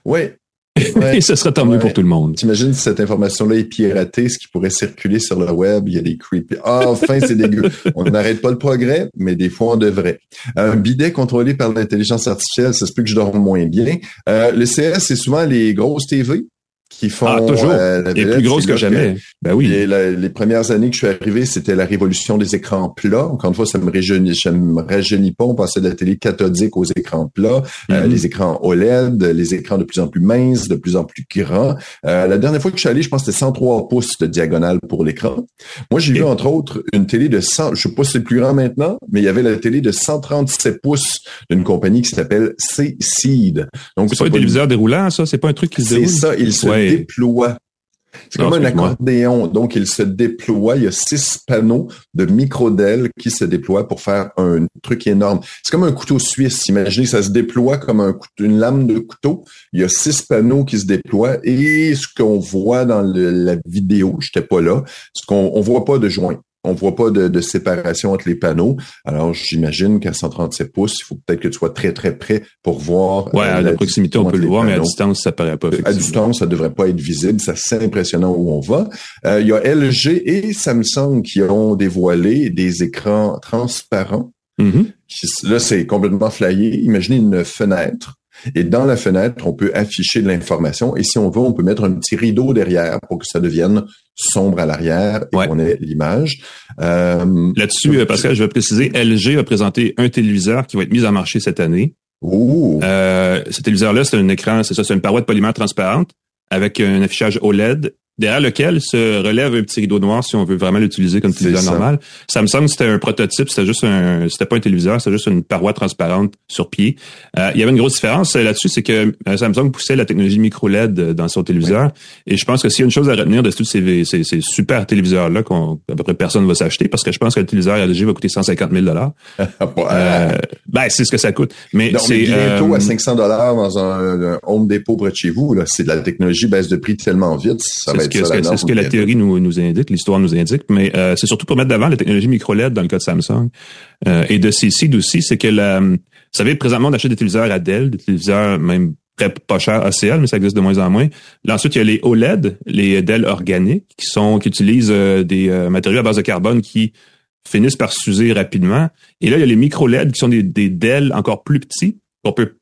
Oui. Et ce serait tant mieux pour tout le monde. T'imagines si cette information-là est piratée, ce qui pourrait circuler sur le web, il y a des creepy. Ah, enfin, c'est dégueu. On n'arrête pas le progrès, mais des fois, on devrait. Un bidet contrôlé par l'intelligence artificielle, ça se peut que je dorme moins bien. Euh, le CS, c'est souvent les grosses TV qui font ah, toujours. Euh, et plus grosse que jamais. ben oui. les premières années que je suis arrivé, c'était la révolution des écrans plats. Encore une fois, ça me rajeunit, ça me rajeunit pas. On passait de la télé cathodique aux écrans plats, euh, mm-hmm. les écrans OLED, les écrans de plus en plus minces, de plus en plus grands. Euh, la dernière fois que je suis allé, je pense que c'était 103 pouces de diagonale pour l'écran. Moi, j'ai vu entre autres une télé de 100, je sais pas si c'est plus grand maintenant, mais il y avait la télé de 137 pouces d'une compagnie qui s'appelle C-Seed. Donc c'est pas un téléviseur déroulant, ça, c'est pas un truc qui se déroule? C'est ça, il se déploie. C'est comme un accordéon. Donc, il se déploie. Il y a six panneaux de micro qui se déploient pour faire un truc énorme. C'est comme un couteau suisse. Imaginez, ça se déploie comme un une lame de couteau. Il y a six panneaux qui se déploient et ce qu'on voit dans la vidéo, j'étais pas là, ce qu'on on voit pas de joint on voit pas de, séparation entre les panneaux. Alors, j'imagine qu'à 137 pouces, il faut peut-être que tu sois très, très près pour voir. Ouais, à la, proximité, on peut le voir, mais à distance, ça paraît pas. À distance, ça devrait pas être visible. C'est assez impressionnant où on va. Euh, il y a LG et Samsung qui ont dévoilé des écrans transparents. Mm-hmm. Là, c'est complètement flyé. Imaginez une fenêtre et dans la fenêtre, on peut afficher de l'information. Et si on veut, on peut mettre un petit rideau derrière pour que ça devienne sombre à l'arrière et qu'on ait l'image. Euh, Là-dessus, Pascal, je vais préciser, LG a présenté un téléviseur qui va être mis en marché cette année. Euh, ce téléviseur-là, c'est un écran, c'est ça, c'est une paroi de polymère transparente avec un affichage OLED derrière lequel se relève un petit rideau noir si on veut vraiment l'utiliser comme téléviseur normal. Samsung, c'était un prototype, c'était juste un, c'était pas un téléviseur, c'était juste une paroi transparente sur pied. Euh, il y avait une grosse différence euh, là-dessus, c'est que euh, Samsung poussait la technologie micro LED dans son téléviseur. Et je pense que s'il y a une chose à retenir de tous ces, ces, ces super téléviseurs-là qu'on à peu près personne va s'acheter, parce que je pense que le téléviseur LG va coûter 150 000 dollars. ben, c'est ce que ça coûte. Mais c'est bientôt à 500 dollars dans un, Home Depot près de chez vous. Là, c'est de la technologie baisse de prix tellement vite, ça va c'est ce que la théorie nous, nous indique, l'histoire nous indique, mais euh, c'est surtout pour mettre d'avant la technologie micro-LED dans le cas de Samsung. Euh, et de CC aussi, c'est que la, vous savez, présentement, on achète des téléviseurs à Dell, des téléviseurs même très pas chers ACL, mais ça existe de moins en moins. Là, ensuite, il y a les OLED, les Dell organiques, qui sont qui utilisent euh, des matériaux à base de carbone qui finissent par s'user rapidement. Et là, il y a les micro-LED qui sont des, des Dell encore plus petits, qu'on peut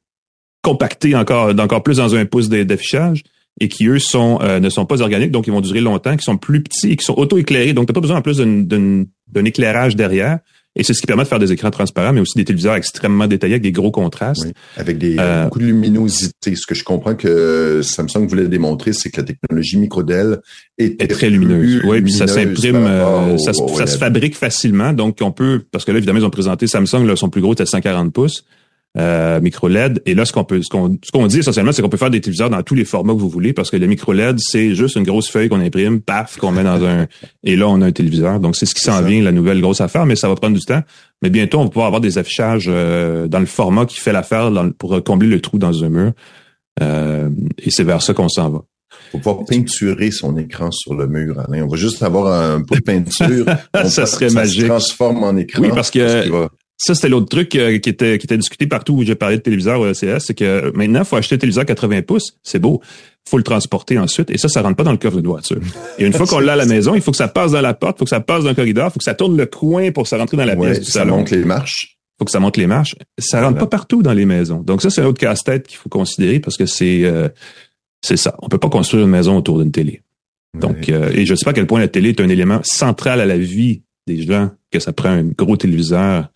compacter encore, encore plus dans un pouce d'affichage et qui, eux, sont euh, ne sont pas organiques, donc ils vont durer longtemps, qui sont plus petits et qui sont auto-éclairés. Donc, tu n'as pas besoin en plus d'un éclairage derrière. Et c'est ce qui permet de faire des écrans transparents, mais aussi des téléviseurs extrêmement détaillés avec des gros contrastes. avec des, euh, beaucoup de luminosité. Ce que je comprends que Samsung voulait démontrer, c'est que la technologie microdel est, est très lumineuse. Oui, puis ça s'imprime, euh, ça, ça, se fabrique facilement. Donc, on peut, parce que là, évidemment, ils ont présenté Samsung, là, son plus gros était 140 pouces. Euh, micro LED. Et là, ce qu'on peut, ce qu'on, ce qu'on dit essentiellement, c'est qu'on peut faire des téléviseurs dans tous les formats que vous voulez, parce que le micro LED, c'est juste une grosse feuille qu'on imprime, paf, qu'on met dans un, et là, on a un téléviseur. Donc, c'est ce qui s'en vient, la nouvelle grosse affaire, mais ça va prendre du temps. Mais bientôt, on va pouvoir avoir des affichages euh, dans le format qui fait l'affaire pour combler le trou dans un mur. Euh, et c'est vers ça qu'on s'en va. Faut pouvoir peinturer son écran sur le mur, Alain. On va juste avoir un peu de peinture. ça serait magique. Ça se transforme en écran. Oui, parce que ça, c'était l'autre truc euh, qui était qui était discuté partout où j'ai parlé de téléviseur au ECS, c'est que maintenant, il faut acheter un téléviseur 80 pouces, c'est beau. faut le transporter ensuite, et ça, ça rentre pas dans le coffre de voiture. Et une fois qu'on l'a à la maison, il faut que ça passe dans la porte, il faut que ça passe dans le corridor, il faut que ça tourne le coin pour ça rentre dans la pièce du ça monte les marches. faut que ça monte les marches. Ça rentre pas partout dans les maisons. Donc ça, c'est un autre casse-tête qu'il faut considérer parce que c'est euh, c'est ça. On peut pas construire une maison autour d'une télé. Donc, euh, et je sais pas à quel point la télé est un élément central à la vie des gens, que ça prend un gros téléviseur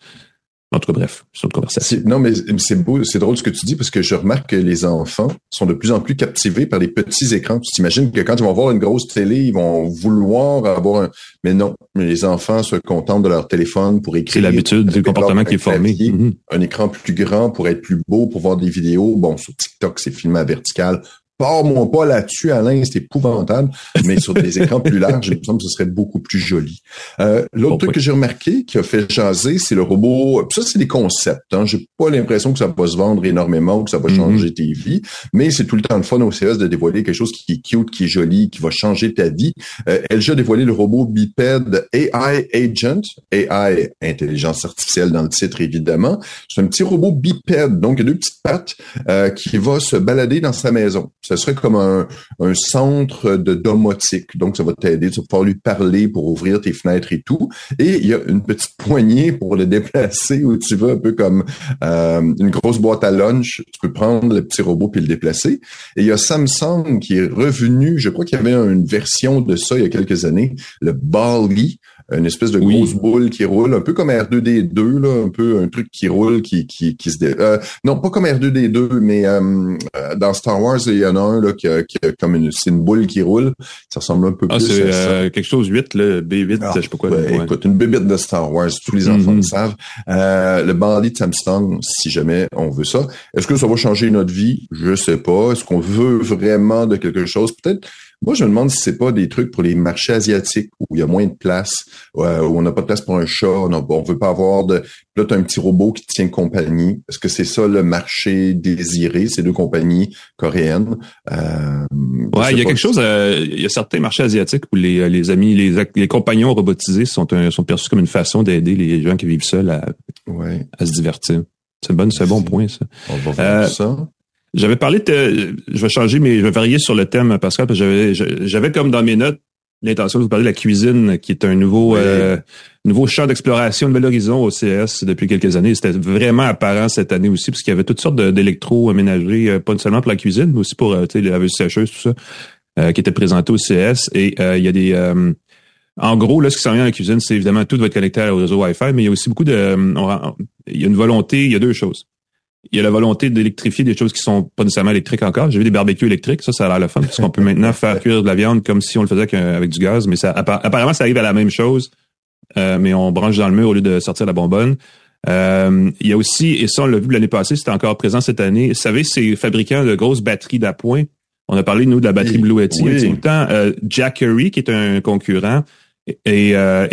en tout cas, bref, c'est une conversation. Non, mais c'est beau, c'est drôle ce que tu dis parce que je remarque que les enfants sont de plus en plus captivés par les petits écrans. Tu t'imagines que quand ils vont voir une grosse télé, ils vont vouloir avoir un. Mais non, les enfants se contentent de leur téléphone pour écrire. C'est l'habitude du comportement qui est formé. Mm-hmm. Un écran plus grand pour être plus beau, pour voir des vidéos. Bon, sur TikTok, c'est filmé à vertical. Pars-moi pas là-dessus, Alain, c'est épouvantable. Mais sur des écrans plus larges, il me semble que ce serait beaucoup plus joli. Euh, L'autre truc que j'ai remarqué qui a fait jaser, c'est le robot. Ça, c'est des concepts. Hein. J'ai pas l'impression que ça va se vendre énormément, que ça va mhm. changer tes vies. Mais c'est tout le temps le fun au CS de dévoiler quelque chose qui est cute, qui est joli, qui va changer ta vie. Euh, LG a dévoilé le robot bipède AI Agent. AI, intelligence artificielle dans le titre, évidemment. C'est un petit robot bipède, donc il a deux petites pattes, euh, qui va se balader dans sa maison ce serait comme un, centre de domotique. Donc, ça va t'aider, tu vas pouvoir lui parler pour ouvrir tes fenêtres et tout. Et il y a une petite poignée pour le déplacer où tu veux un peu comme euh, une grosse boîte à lunch. Tu peux prendre le petit robot puis le déplacer. Et il y a Samsung qui est revenu, je crois qu'il y avait une version de ça il y a quelques années, le Bali, une espèce de grosse boule qui roule, un peu comme R2D2, là, un peu un truc qui roule, qui, qui, qui se... Dé... Euh, non, pas comme R2D2, mais euh, euh, dans Star Wars, il y en a un là, qui, a, qui a comme une... C'est une boule qui roule. Ça ressemble un peu ah, plus à ça. quelque chose 8, le B8, ah, je sais pas quoi. Ben, écoute, une bébête de Star Wars, tous les enfants le savent. le bandit de Samsung, si jamais on veut ça. Est-ce que ça va changer notre vie? Je sais pas. Est-ce qu'on veut vraiment de quelque chose? Peut-être moi, je me demande si c'est pas des trucs pour les marchés asiatiques où il y a moins de place, euh, où on n'a pas de place pour un chat, on, ne veut pas avoir de. Là, as un petit robot qui tient compagnie. Est-ce que c'est ça le marché désiré, ces deux compagnies coréennes? Euh, Ouais, il y a quelque chose. Euh, il y a certains marchés asiatiques où les, les amis, les, les compagnons robotisés sont sont perçus comme une façon d'aider les gens qui vivent seuls à, à se divertir. C'est bon, c'est un bon point ça. On va voir ça. J'avais parlé de, je vais changer, mais je vais varier sur le thème, Pascal, parce que j'avais, j'avais comme dans mes notes l'intention de vous parler de la cuisine, qui est un nouveau, euh, nouveau champ d'exploration, de nouvel horizon au CS depuis quelques années. C'était vraiment apparent cette année aussi, parce qu'il y avait toutes sortes d'électroménagers, euh, pas seulement pour la cuisine, mais aussi pour euh, les laveuses sécheuses, tout ça, euh, qui étaient présentés au CS. Et il y a des en gros, là, ce qui s'en vient dans la cuisine, c'est évidemment tout va être connecté au réseau Wi-Fi, mais il y a aussi beaucoup de. il y a une volonté, il y a deux choses il y a la volonté d'électrifier des choses qui sont pas nécessairement électriques encore. J'ai vu des barbecues électriques, ça, ça a l'air le fun, parce qu'on peut maintenant faire cuire de la viande comme si on le faisait avec du gaz, mais ça, apparemment, ça arrive à la même chose, euh, mais on branche dans le mur au lieu de sortir la bonbonne. Euh, il y a aussi, et ça, on l'a vu l'année passée, c'était encore présent cette année, vous savez, ces fabricants de grosses batteries d'appoint, on a parlé, nous, de la batterie Blue Yeti a un temps. Euh, Jackery, qui est un concurrent, et, euh,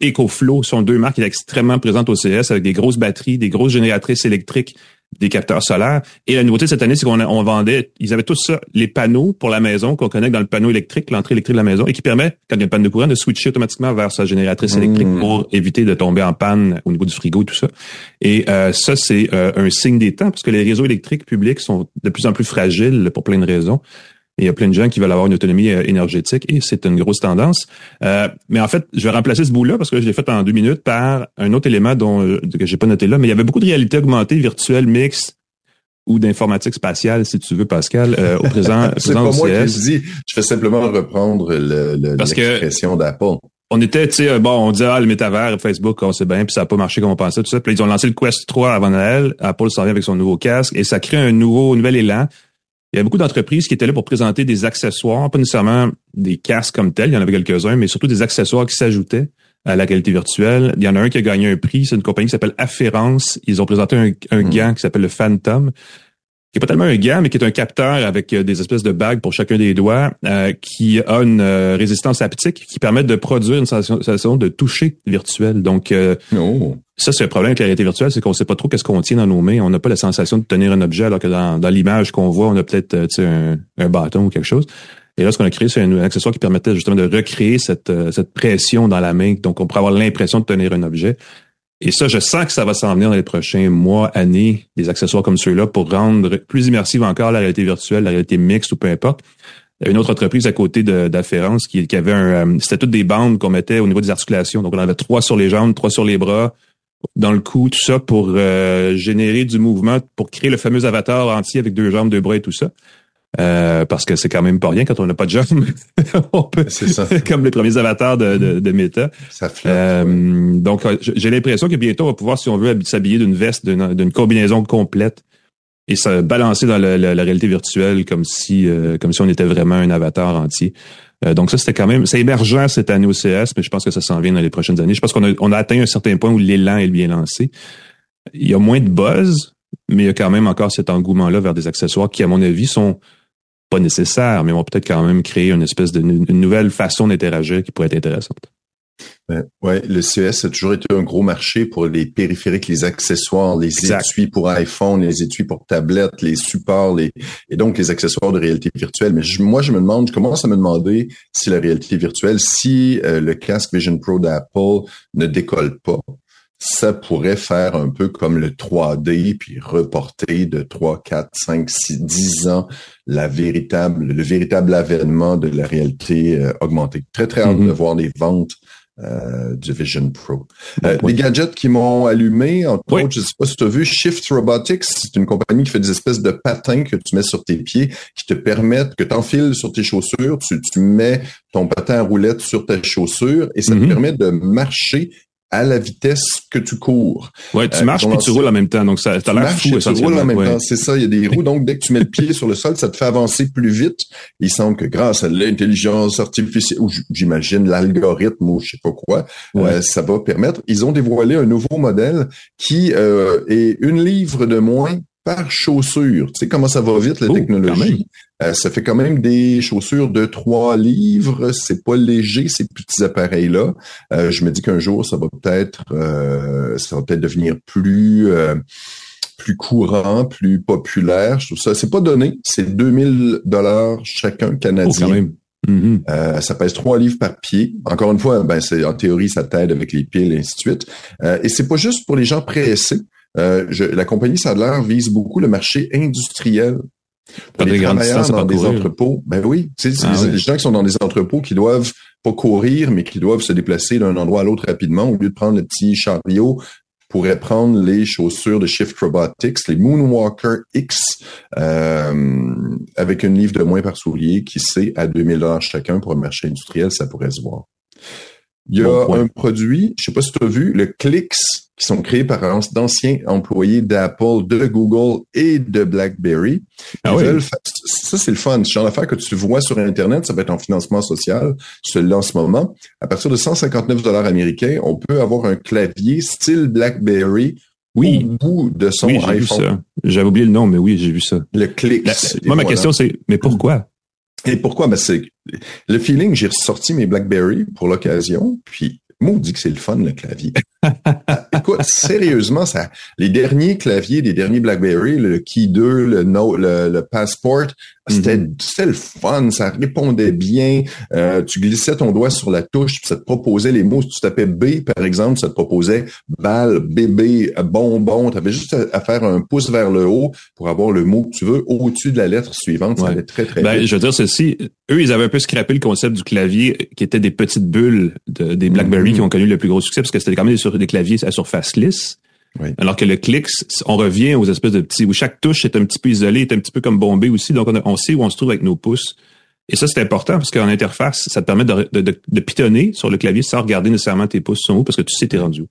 EcoFlow sont deux marques qui sont extrêmement présentes au CS avec des grosses batteries, des grosses génératrices électriques des capteurs solaires. Et la nouveauté cette année, c'est qu'on on vendait, ils avaient tous ça, les panneaux pour la maison qu'on connecte dans le panneau électrique, l'entrée électrique de la maison, et qui permet, quand il y a une panne de courant, de switcher automatiquement vers sa génératrice mmh. électrique pour éviter de tomber en panne au niveau du frigo et tout ça. Et euh, ça, c'est euh, un signe des temps, parce que les réseaux électriques publics sont de plus en plus fragiles pour plein de raisons il y a plein de gens qui veulent avoir une autonomie euh, énergétique et c'est une grosse tendance. Euh, mais en fait, je vais remplacer ce bout-là parce que je l'ai fait en deux minutes par un autre élément dont euh, que j'ai pas noté là, mais il y avait beaucoup de réalité augmentée, virtuelle, mixte ou d'informatique spatiale, si tu veux, Pascal, au présent. c'est pas moi qui le dis. Je fais simplement reprendre l'expression d'Apple. On était, tu sais, bon, on disait, ah, le métavers, Facebook, on sait bien, puis ça n'a pas marché comme on pensait, tout ça. Puis ils ont lancé le Quest 3 avant Noël. Apple s'en vient avec son nouveau casque et ça crée un nouveau, un nouvel élan il y a beaucoup d'entreprises qui étaient là pour présenter des accessoires, pas nécessairement des casques comme tels, il y en avait quelques-uns, mais surtout des accessoires qui s'ajoutaient à la réalité virtuelle. Il y en a un qui a gagné un prix, c'est une compagnie qui s'appelle Afférence. Ils ont présenté un, un Mm. gant qui s'appelle le Phantom, qui est pas tellement un gant, mais qui est un capteur avec euh, des espèces de bagues pour chacun des doigts, euh, qui a une euh, résistance haptique qui permet de produire une sensation, sensation de toucher virtuel. Donc, euh, Oh. Ça, c'est le problème avec la réalité virtuelle, c'est qu'on sait pas trop qu'est-ce qu'on tient dans nos mains. On n'a pas la sensation de tenir un objet, alors que dans, dans l'image qu'on voit, on a peut-être euh, un, un bâton ou quelque chose. Et là, ce qu'on a créé, c'est un, accessoire qui permettait justement de recréer cette, euh, cette pression dans la main. Donc, on pourrait avoir l'impression de tenir un objet. Et ça, je sens que ça va s'en venir dans les prochains mois, années, des accessoires comme ceux-là pour rendre plus immersive encore la réalité virtuelle, la réalité mixte ou peu importe. Il y a une autre entreprise à côté d'Afférence qui, qui avait un... euh, C'était toutes des bandes qu'on mettait au niveau des articulations. Donc, on avait trois sur les jambes, trois sur les bras, dans le cou, tout ça pour euh, générer du mouvement, pour créer le fameux avatar entier avec deux jambes, deux bras et tout ça. Euh, parce que c'est quand même pas rien quand on n'a pas de jambes. on peut, C'est ça. comme les premiers avatars de, de, de Meta. Ça flotte. Euh, ouais. Donc, j'ai l'impression que bientôt, on va pouvoir, si on veut, hab- s'habiller d'une veste, d'une d'une combinaison complète et se balancer dans le- le- la réalité virtuelle comme si, euh, comme si on était vraiment un avatar entier. Euh, donc ça, c'était quand même, c'est émergent cette année au CS, mais je pense que ça s'en vient dans les prochaines années. Je pense qu'on a, on a atteint un certain point où l'élan est bien lancé. Il y a moins de buzz, mais il y a quand même encore cet engouement-là vers des accessoires qui, à mon avis, sont pas nécessaires, mais vont peut-être quand même créer une espèce de une nouvelle façon d'interagir qui pourrait être intéressante. Ouais, ouais, le CES a toujours été un gros marché pour les périphériques, les accessoires, les Exact. étuis pour iPhone, les étuis pour tablette, les supports, les et donc les accessoires de réalité virtuelle. Mais je- moi, je me demande, je commence à me demander si la réalité virtuelle, si euh, le casque Vision Pro d'Apple ne décolle pas, ça pourrait faire un peu comme le 3D, puis reporter de 3, 4, 5, 6, 10 ans la véritable, le véritable avènement de la réalité euh, augmentée. Très, très hâte Mhm. de voir les ventes euh, du Vision Pro. Euh, des gadgets qui m'ont allumé, entre Oui. autres, je sais pas si tu as vu, Shift Robotics, c'est une compagnie qui fait des espèces de patins que tu mets sur tes pieds, qui te permettent, que tu enfiles sur tes chaussures, tu, tu mets ton patin à roulette sur ta chaussure et ça te permet de marcher à la vitesse que tu cours. Ouais, tu Euh, marches ont puis tu roules en même temps, donc ça, t'as Tu l'air marches fou et tu roules en même ouais. temps. C'est ça, il y a des roues. Donc, dès que tu mets le pied sur le sol, ça te fait avancer plus vite. Il semble que grâce à l'intelligence artificielle, ou j'imagine l'algorithme ou je sais pas quoi, Ouais. euh, ça va permettre. Ils ont dévoilé un nouveau modèle qui euh, est une livre de moins par chaussure. Tu sais comment ça va vite, la Oh, technologie? Euh, ça fait quand même des chaussures de trois livres. C'est pas léger, ces petits appareils-là. Euh, je me dis qu'un jour, ça va peut-être euh, ça va peut-être devenir plus euh, plus courant, plus populaire. Je trouve ça, c'est pas donné. C'est 2000 dollars chacun Oh, canadien. quand même. Mhm. Euh, ça pèse trois livres par pied. Encore une fois, ben c'est en théorie ça t'aide avec les piles et ainsi de suite. Euh, et c'est pas juste pour les gens pressés. Euh, je- la compagnie l'air vise beaucoup le marché industriel. Pour les travailleurs dans des entrepôts, ben oui, tu sais, c'est Ah les, gens qui sont dans des entrepôts qui doivent pas courir, mais qui doivent se déplacer d'un endroit à l'autre rapidement, au lieu de prendre le petit chariot, pourrait prendre les chaussures de Shift Robotics, les Moonwalker X, euh, avec une livre de moins par soulier, qui sait à 2000 dollars chacun pour un marché industriel, ça pourrait se voir. Il y a Bon un produit, je sais pas si tu as vu, le Clix, qui sont créés par an- d'anciens employés d'Apple, de Google et de BlackBerry. Ah oui. veulent ça, c'est le fun. Ce genre d'affaires que tu vois sur Internet, ça va être en financement social, celui-là en ce moment. À partir de 159 dollars américains, on peut avoir un clavier style BlackBerry Oui. au bout de son Oui. J'avais oublié le nom, mais oui, j'ai vu ça. Le Clix. La- moi, ma voilà. question, c'est, mais pourquoi? Et pourquoi? Ben, c'est le feeling, j'ai ressorti mes BlackBerry pour l'occasion, puis dit que c'est le fun, le clavier. Écoute, sérieusement, ça, les derniers claviers, les derniers BlackBerry, le Key 2, le, no, le, le Passport, c'était c'était le fun, ça répondait bien. Euh, tu glissais ton doigt sur la touche, puis ça te proposait les mots. Si tu tapais B, par exemple, ça te proposait balle, bébé, bonbon. Tu avais juste à, faire un pouce vers le haut pour avoir le mot que tu veux au-dessus de la lettre suivante. Ça allait très, très Ben, vite. je veux dire ceci, eux, ils avaient un peu scrappé le concept du clavier qui était des petites bulles de- des BlackBerry Mhm. qui ont connu le plus gros succès parce que c'était quand même des, sur- des claviers à surface lisse. Alors que le Clix, on revient aux espèces de petits, où chaque touche est un petit peu isolée, est un petit peu comme bombée aussi, donc on, sait où on se trouve avec nos pouces. Et ça, c'est important parce qu'en interface, ça te permet de pitonner sur le clavier sans regarder nécessairement tes pouces sont où parce que tu sais t'es rendu où.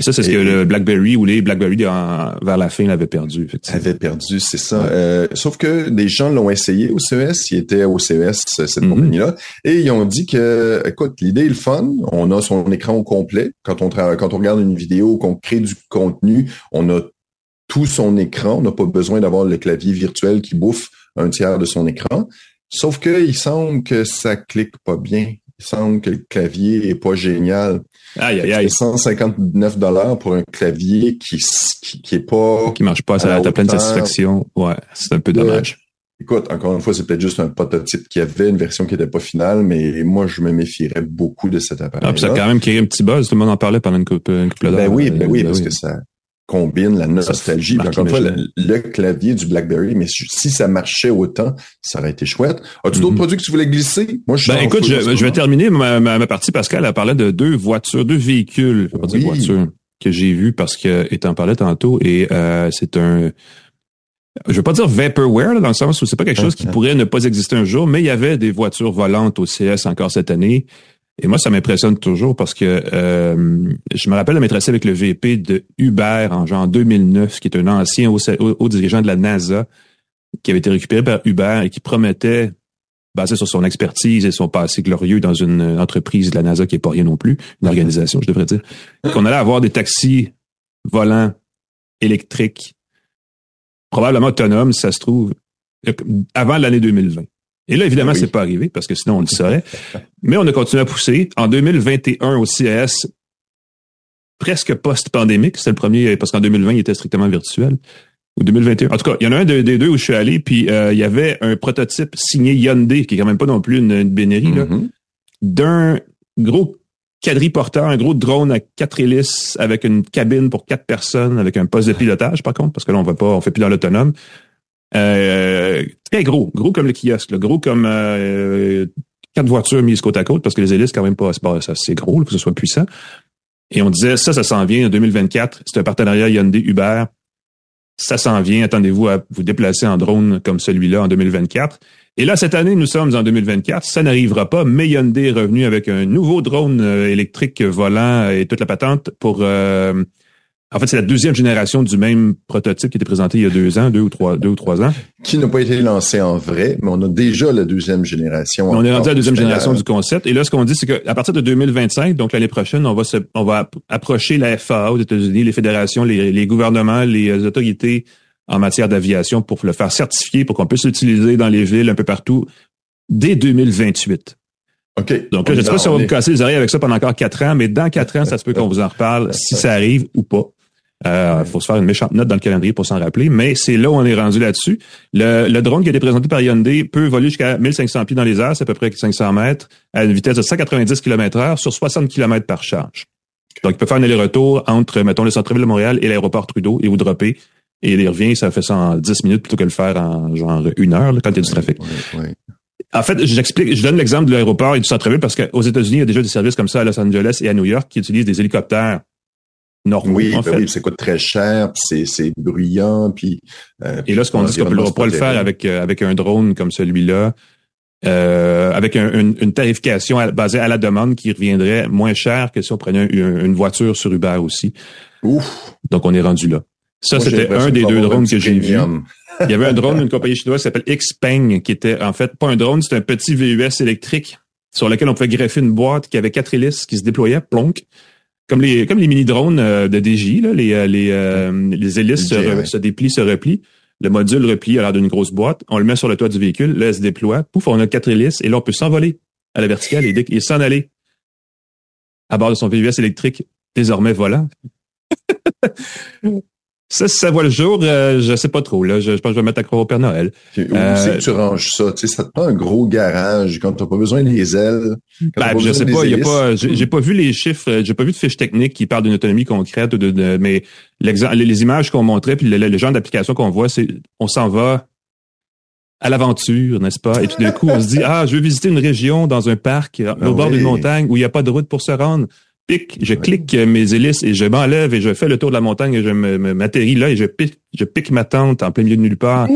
Ça, c'est ce que le BlackBerry ou les BlackBerry vers la fin l'avaient perdu. Avait perdu, c'est ça. Euh, sauf que des gens l'ont essayé au CES, ils étaient au CES, cette mm-hmm. compagnie-là, et ils ont dit que, écoute, l'idée est le fun, on a son écran au complet. Quand on, quand on regarde une vidéo, qu'on crée du contenu, on a tout son écran, on n'a pas besoin d'avoir le clavier virtuel qui bouffe un tiers de son écran. Sauf que il semble que ça clique pas bien. Il semble que le clavier est pas génial. Aïe, aïe, aïe. 159 dollars pour un clavier qui, qui, est pas... Qui marche pas à, ta pleine satisfaction. Ouais, c'est un peu dommage. écoute, encore une fois, c'est peut-être juste un prototype qui avait une version qui n'était pas finale, mais moi, je me méfierais beaucoup de cet appareil. Ah, ça a quand même créé un petit buzz. Tout le monde en parlait pendant une couple, une couple Ben oui, ben oui, ben parce que ça, combine la nostalgie. Encore une fois, le, clavier du BlackBerry, mais si ça marchait autant, ça aurait été chouette. As-tu d'autres mhm. produits que tu voulais glisser? Moi, je ben, écoute, je, vais terminer ma, ma, partie. Pascal a parlé de deux voitures, deux véhicules, je pas dire voitures, que j'ai vu parce que étant parlé tantôt et euh, c'est un je veux pas dire vaporware dans le sens où c'est pas quelque chose qui pourrait ne pas exister un jour, mais il y avait des voitures volantes au CS encore cette année. Et moi, ça m'impressionne toujours parce que euh, je me rappelle de m'être avec le VP de Uber en genre 2009, qui est un ancien haut, dirigeant de la NASA, qui avait été récupéré par Uber et qui promettait, basé sur son expertise et son passé glorieux dans une entreprise de la NASA qui est pas rien non plus, une organisation, je devrais dire, qu'on allait avoir des taxis volants électriques, probablement autonomes, ça se trouve, avant l'année 2020. Et là, évidemment, c'est pas arrivé parce que sinon on le saurait. Mais on a continué à pousser. En 2021 au CES, presque post-pandémique, c'était le premier parce qu'en 2020, il était strictement virtuel. Ou 2021. En tout cas, il y en a un des deux où je suis allé, puis euh, il y avait un prototype signé Hyundai, qui est quand même pas non plus une, une bénérie, mm-hmm. d'un gros quadriporteur, un gros drone à quatre hélices avec une cabine pour quatre personnes, avec un poste de pilotage, par contre, parce que là, on va pas, on fait plus dans l'autonome. Euh, très gros, gros comme le kiosque, gros comme euh, quatre voitures mises côte à côte, parce que les hélices, quand même pas, c'est gros, faut que ce soit puissant. Et on disait, ça, ça s'en vient en 2024. C'est un partenariat Hyundai-Uber. Ça s'en vient. Attendez-vous à vous déplacer en drone comme celui-là en 2024. Et là, cette année, nous sommes en 2024. Ça n'arrivera pas, mais Hyundai est revenu avec un nouveau drone euh, électrique volant et toute la patente pour en fait, c'est la deuxième génération du même prototype qui était présenté il y a deux ans, deux ou trois, deux ou trois ans. Qui n'a pas été lancé en vrai, mais on a déjà la deuxième génération. On est rendu à la deuxième génération du concept. Et là, ce qu'on dit, c'est qu'à partir de 2025, donc l'année prochaine, on va se, on va approcher la FAA aux États-Unis, les fédérations, les, les gouvernements, les euh, autorités en matière d'aviation pour le faire certifier, pour qu'on puisse l'utiliser dans les villes un peu partout dès 2028. OK. Donc je ne sais pas si on va vous casser les oreilles avec ça pendant encore quatre ans, mais dans quatre ans, ça se peut qu'on vous en reparle si ça arrive ou pas. Il euh, faut se faire une méchante note dans le calendrier pour s'en rappeler, mais c'est là où on est rendu là-dessus. Le, le, drone qui a été présenté par Hyundai peut voler jusqu'à 1500 pieds dans les airs, c'est à peu près 500 mètres, à une vitesse de 190 km heure sur 60 km par charge. Donc, il peut faire un aller-retour entre, mettons, le centre-ville de Montréal et l'aéroport Trudeau et vous dropper. Et il revient, ça fait ça en 10 minutes plutôt que le faire en genre une heure quand il y a du trafic. En fait, j'explique, je donne l'exemple de l'aéroport et du centre-ville parce qu'aux États-Unis, il y a déjà des services comme ça à Los Angeles et à New York qui utilisent des hélicoptères oui, ben oui, ça coûte très cher, c'est c'est bruyant, puis. Euh, et là, ce qu'on dit, qu'on ne pas le faire avec euh, avec un drone comme celui-là, euh, avec une, tarification basée à la demande qui reviendrait moins cher que si on prenait une, voiture sur Uber aussi. Ouf. Donc on est rendu là. Ça, c'était un des deux drones que j'ai vu. Il y avait un drone d'une compagnie chinoise qui s'appelle Xpeng, qui était en fait pas un drone, c'était un petit VUS électrique sur lequel on pouvait greffer une boîte qui avait quatre hélices qui se déployaient, plonk comme les comme les mini drones euh, de DJ là, les euh, les euh, les hélices se, déplient se replient. Le module replie à l'air d'une grosse boîte. On le met sur le toit du véhicule là elle se déploie. Pouf on a quatre hélices et là on peut s'envoler à la verticale et, et s'en aller. À bord de son VUS électrique désormais volant Ça, si ça voit le jour, euh, je sais pas trop. Là, je, pense que je vais mettre à croire au Père Noël. Où euh, c'est que tu ranges ça? Tu sais, ça te prend un gros garage quand t'as pas besoin des ailes. Ben, je sais pas. Y a pas. J'ai pas vu les chiffres. J'ai pas vu de fiche technique qui parle d'une autonomie concrète. De, de, mais les, images qu'on montrait puis le, genre d'application qu'on voit, c'est on s'en va à l'aventure, n'est-ce pas? Et tout d'un coup, on se dit, ah, je veux visiter une région dans un parc au ah bord d'une montagne où il n'y a pas de route pour se rendre pique, je clique mes hélices et je m'enlève et je fais le tour de la montagne et je m'atterris là et je pique, je pique ma tente en plein milieu de nulle part.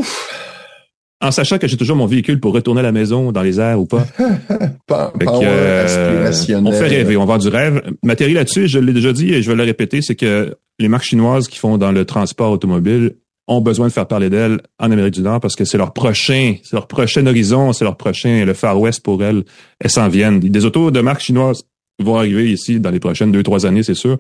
en sachant que j'ai toujours mon véhicule pour retourner à la maison dans les airs ou pas. pas, Fait que, euh, on fait rêver, on vend du rêve. Ma théorie là-dessus, je l'ai déjà dit et je vais le répéter, c'est que les marques chinoises qui font dans le transport automobile ont besoin de faire parler d'elles en Amérique du Nord parce que c'est leur prochain, c'est leur prochain horizon, c'est leur prochain, le Far West pour elles. Elles s'en viennent. Des autos de marques chinoises vont arriver ici dans les prochaines deux, trois années, c'est sûr.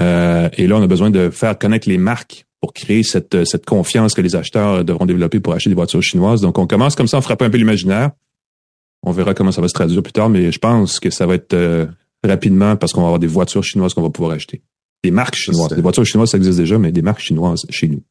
Euh, et là, on a besoin de faire connaître les marques pour créer cette, cette confiance que les acheteurs devront développer pour acheter des voitures chinoises. Donc, on commence comme ça, on frappe un peu l'imaginaire. On verra comment ça va se traduire plus tard, mais je pense que ça va être euh, rapidement parce qu'on va avoir des voitures chinoises qu'on va pouvoir acheter. Des marques chinoises. Des voitures chinoises, ça existe déjà, mais des marques chinoises chez nous.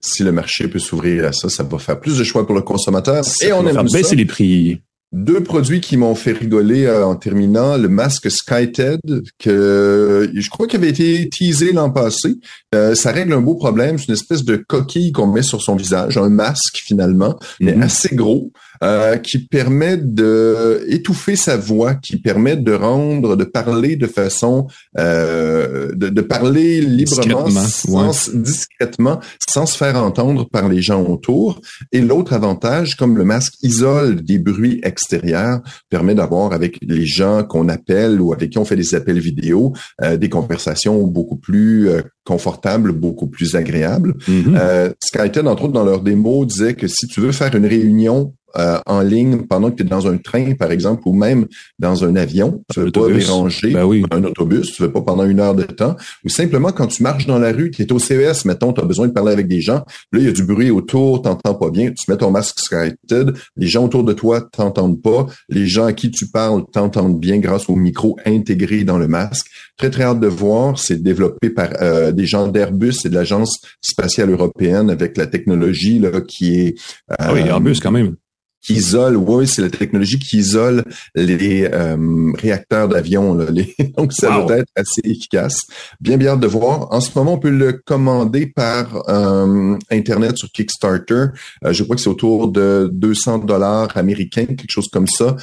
Si le marché peut s'ouvrir à ça, ça va faire plus de choix pour le consommateur. et on aime faire baisser les prix. Deux produits qui m'ont fait rigoler euh, en terminant, le masque SkyTed, que je crois qu'il avait été teasé l'an passé. Euh, ça règle un beau problème. C'est une espèce de coquille qu'on met sur son visage, un masque finalement, mais mm-hmm. assez gros. Euh, qui permet de étouffer sa voix, qui permet de rendre, de parler de façon, euh, de, de, parler librement, discrètement, sans, discrètement, sans se faire entendre par les gens autour. Et l'autre avantage, comme le masque isole des bruits extérieurs, permet d'avoir avec les gens qu'on appelle ou avec qui on fait des appels vidéo, euh, des conversations beaucoup plus euh, confortables, beaucoup plus agréables. Mm Skytel, entre autres, dans leur démo, disait que si tu veux faire une réunion euh, en ligne pendant que tu es dans un train, par exemple, ou même dans un avion. Tu veux pas déranger ben un autobus, tu veux pas pendant une heure de temps. Ou simplement quand tu marches dans la rue, tu es au CES, mettons, tu as besoin de parler avec des gens. Là, il y a du bruit autour, t'entends pas bien. Tu mets ton masque Skyted, les gens autour de toi t'entendent pas. Les gens à qui tu parles t'entendent bien grâce au micro intégré dans le masque. Très, très hâte de voir. C'est développé par euh, des gens d'Airbus et de l'Agence spatiale européenne avec la technologie là, qui est... ah oui, Airbus quand même qui isole, oui, c'est la technologie qui isole les euh, réacteurs d'avion. Donc, ça doit être assez efficace. Bien, bien de voir. En ce moment, on peut le commander par euh, Internet sur Kickstarter. Euh, je crois que c'est autour de 200 dollars américains, quelque chose comme ça,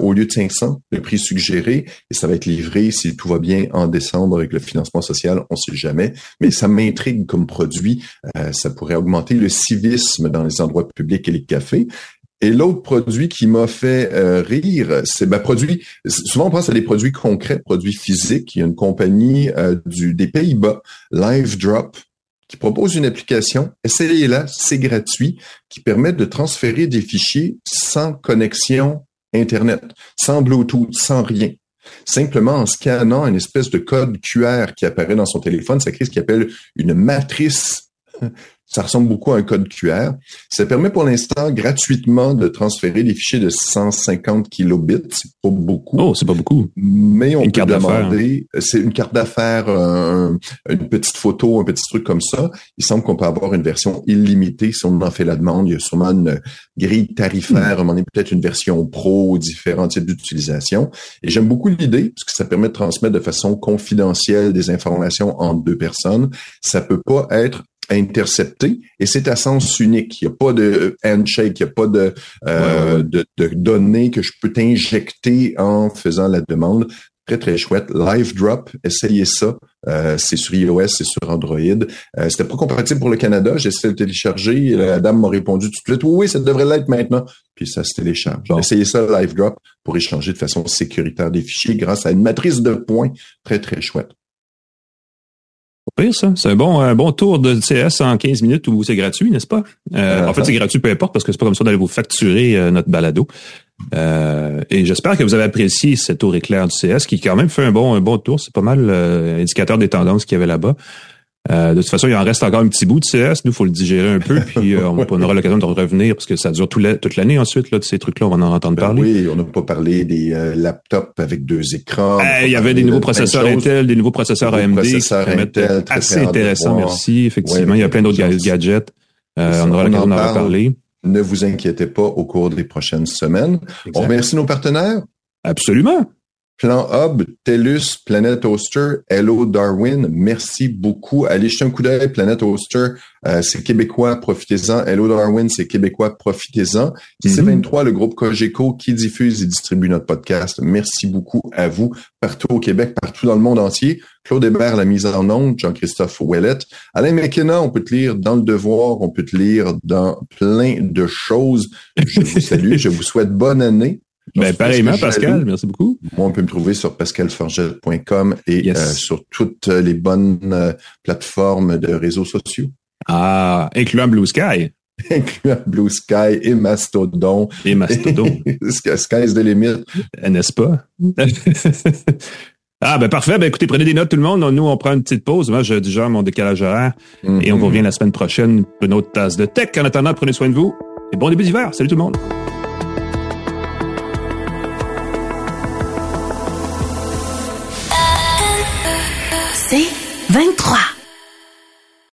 au lieu de 500, le prix suggéré. Et ça va être livré, si tout va bien, en décembre avec le financement social. On sait jamais. Mais ça m'intrigue comme produit. ça pourrait augmenter le civisme dans les endroits publics et les cafés. Et l'autre produit qui m'a fait euh, rire, c'est ben, produit. Souvent, on pense à des produits concrets, produits physiques. Il y a une compagnie euh, du, des Pays-Bas, LiveDrop, qui propose une application. Essayez-la, c'est gratuit, qui permet de transférer des fichiers sans connexion Internet, sans Bluetooth, sans rien. Simplement en scannant une espèce de code QR qui apparaît dans son téléphone, ça crée ce qu'il appelle une matrice ça ressemble beaucoup à un code QR. Ça permet pour l'instant gratuitement de transférer des fichiers de 150 kilobits. C'est pas beaucoup. Oh, c'est pas beaucoup. Mais on peut demander, c'est une carte d'affaires, une petite photo, un petit truc comme ça. Il semble qu'on peut avoir une version illimitée si on en fait la demande. Il y a sûrement une grille tarifaire, hmm. on peut-être une version pro, différents types d'utilisation. Et j'aime beaucoup l'idée parce que ça permet de transmettre de façon confidentielle des informations entre deux personnes. Ça peut pas être intercepté et c'est à sens unique. Il n'y a pas de handshake, il n'y a pas de, euh, de, de, données que je peux t'injecter en faisant la demande. Très, très chouette. Live Drop, essayez ça. Euh, c'est sur iOS, c'est sur Android. Euh, C'était pas compatible pour le Canada. J'ai essayé de le télécharger. La dame m'a répondu tout de suite, oui, ça devrait l'être maintenant. Puis ça se télécharge. Essayez ça, Live Drop, pour échanger de façon sécuritaire des fichiers grâce à une matrice de points très, très chouette C'est un bon, un bon tour de CS en 15 minutes où c'est gratuit, n'est-ce pas? Euh, en fait, c'est gratuit, peu importe, parce que c'est pas comme ça d'aller vous facturer euh, notre balado. Euh, et j'espère que vous avez apprécié ce tour éclair du CS, qui quand même fait un bon, un bon tour. C'est pas mal indicateur des tendances qu'il y avait là-bas. Euh, de toute façon, il en reste encore un petit bout de CS. Nous, faut le digérer un peu, puis euh, on, aura l'occasion de revenir parce que ça dure toute l'année ensuite là, de ces trucs-là. On va en entendre ben parler. Oui, on n'a pas parlé des euh, laptops avec deux écrans. il y avait des nouveaux processeurs Intel, des nouveaux processeurs AMD processeurs Intel, assez intéressant. Merci. Effectivement, il y a plein d'autres gadgets. on aura l'occasion d'en reparler. Ne vous inquiétez pas au cours des prochaines semaines. On remercie nos partenaires. Absolument. Plan Hub, TELUS, Planet Oster, Hello Darwin, merci beaucoup. Allez jeter un coup d'œil, Planet Oster, euh, c'est québécois, profitez-en. Hello Darwin, c'est québécois, profitez-en. C23, le groupe Cogeco qui diffuse et distribue notre podcast. Merci beaucoup à vous, partout au Québec, partout dans le monde entier. Claude Hébert, la mise en onde, Jean-Christophe Ouellet. Alain McKenna, on peut te lire dans Le Devoir, on peut te lire dans plein de choses. Je vous salue, je vous souhaite bonne année. Ben, pareillement, Pascal, merci beaucoup. Moi, on peut me trouver sur pascalforget.com et euh, sur toutes les bonnes euh, plateformes de réseaux sociaux. Ah, incluant Blue Sky. incluant Blue Sky et Mastodon. Et Mastodon. Sky's the limit. Euh, n'est-ce pas? ah, ben parfait. Ben écoutez, prenez des notes tout le monde. Nous, on prend une petite pause. Moi, je digère mon décalage horaire. Et on mm-hmm. revient la semaine prochaine pour une autre tasse de tech. En attendant, prenez soin de vous. Et bon début d'hiver. Salut tout le monde. 23.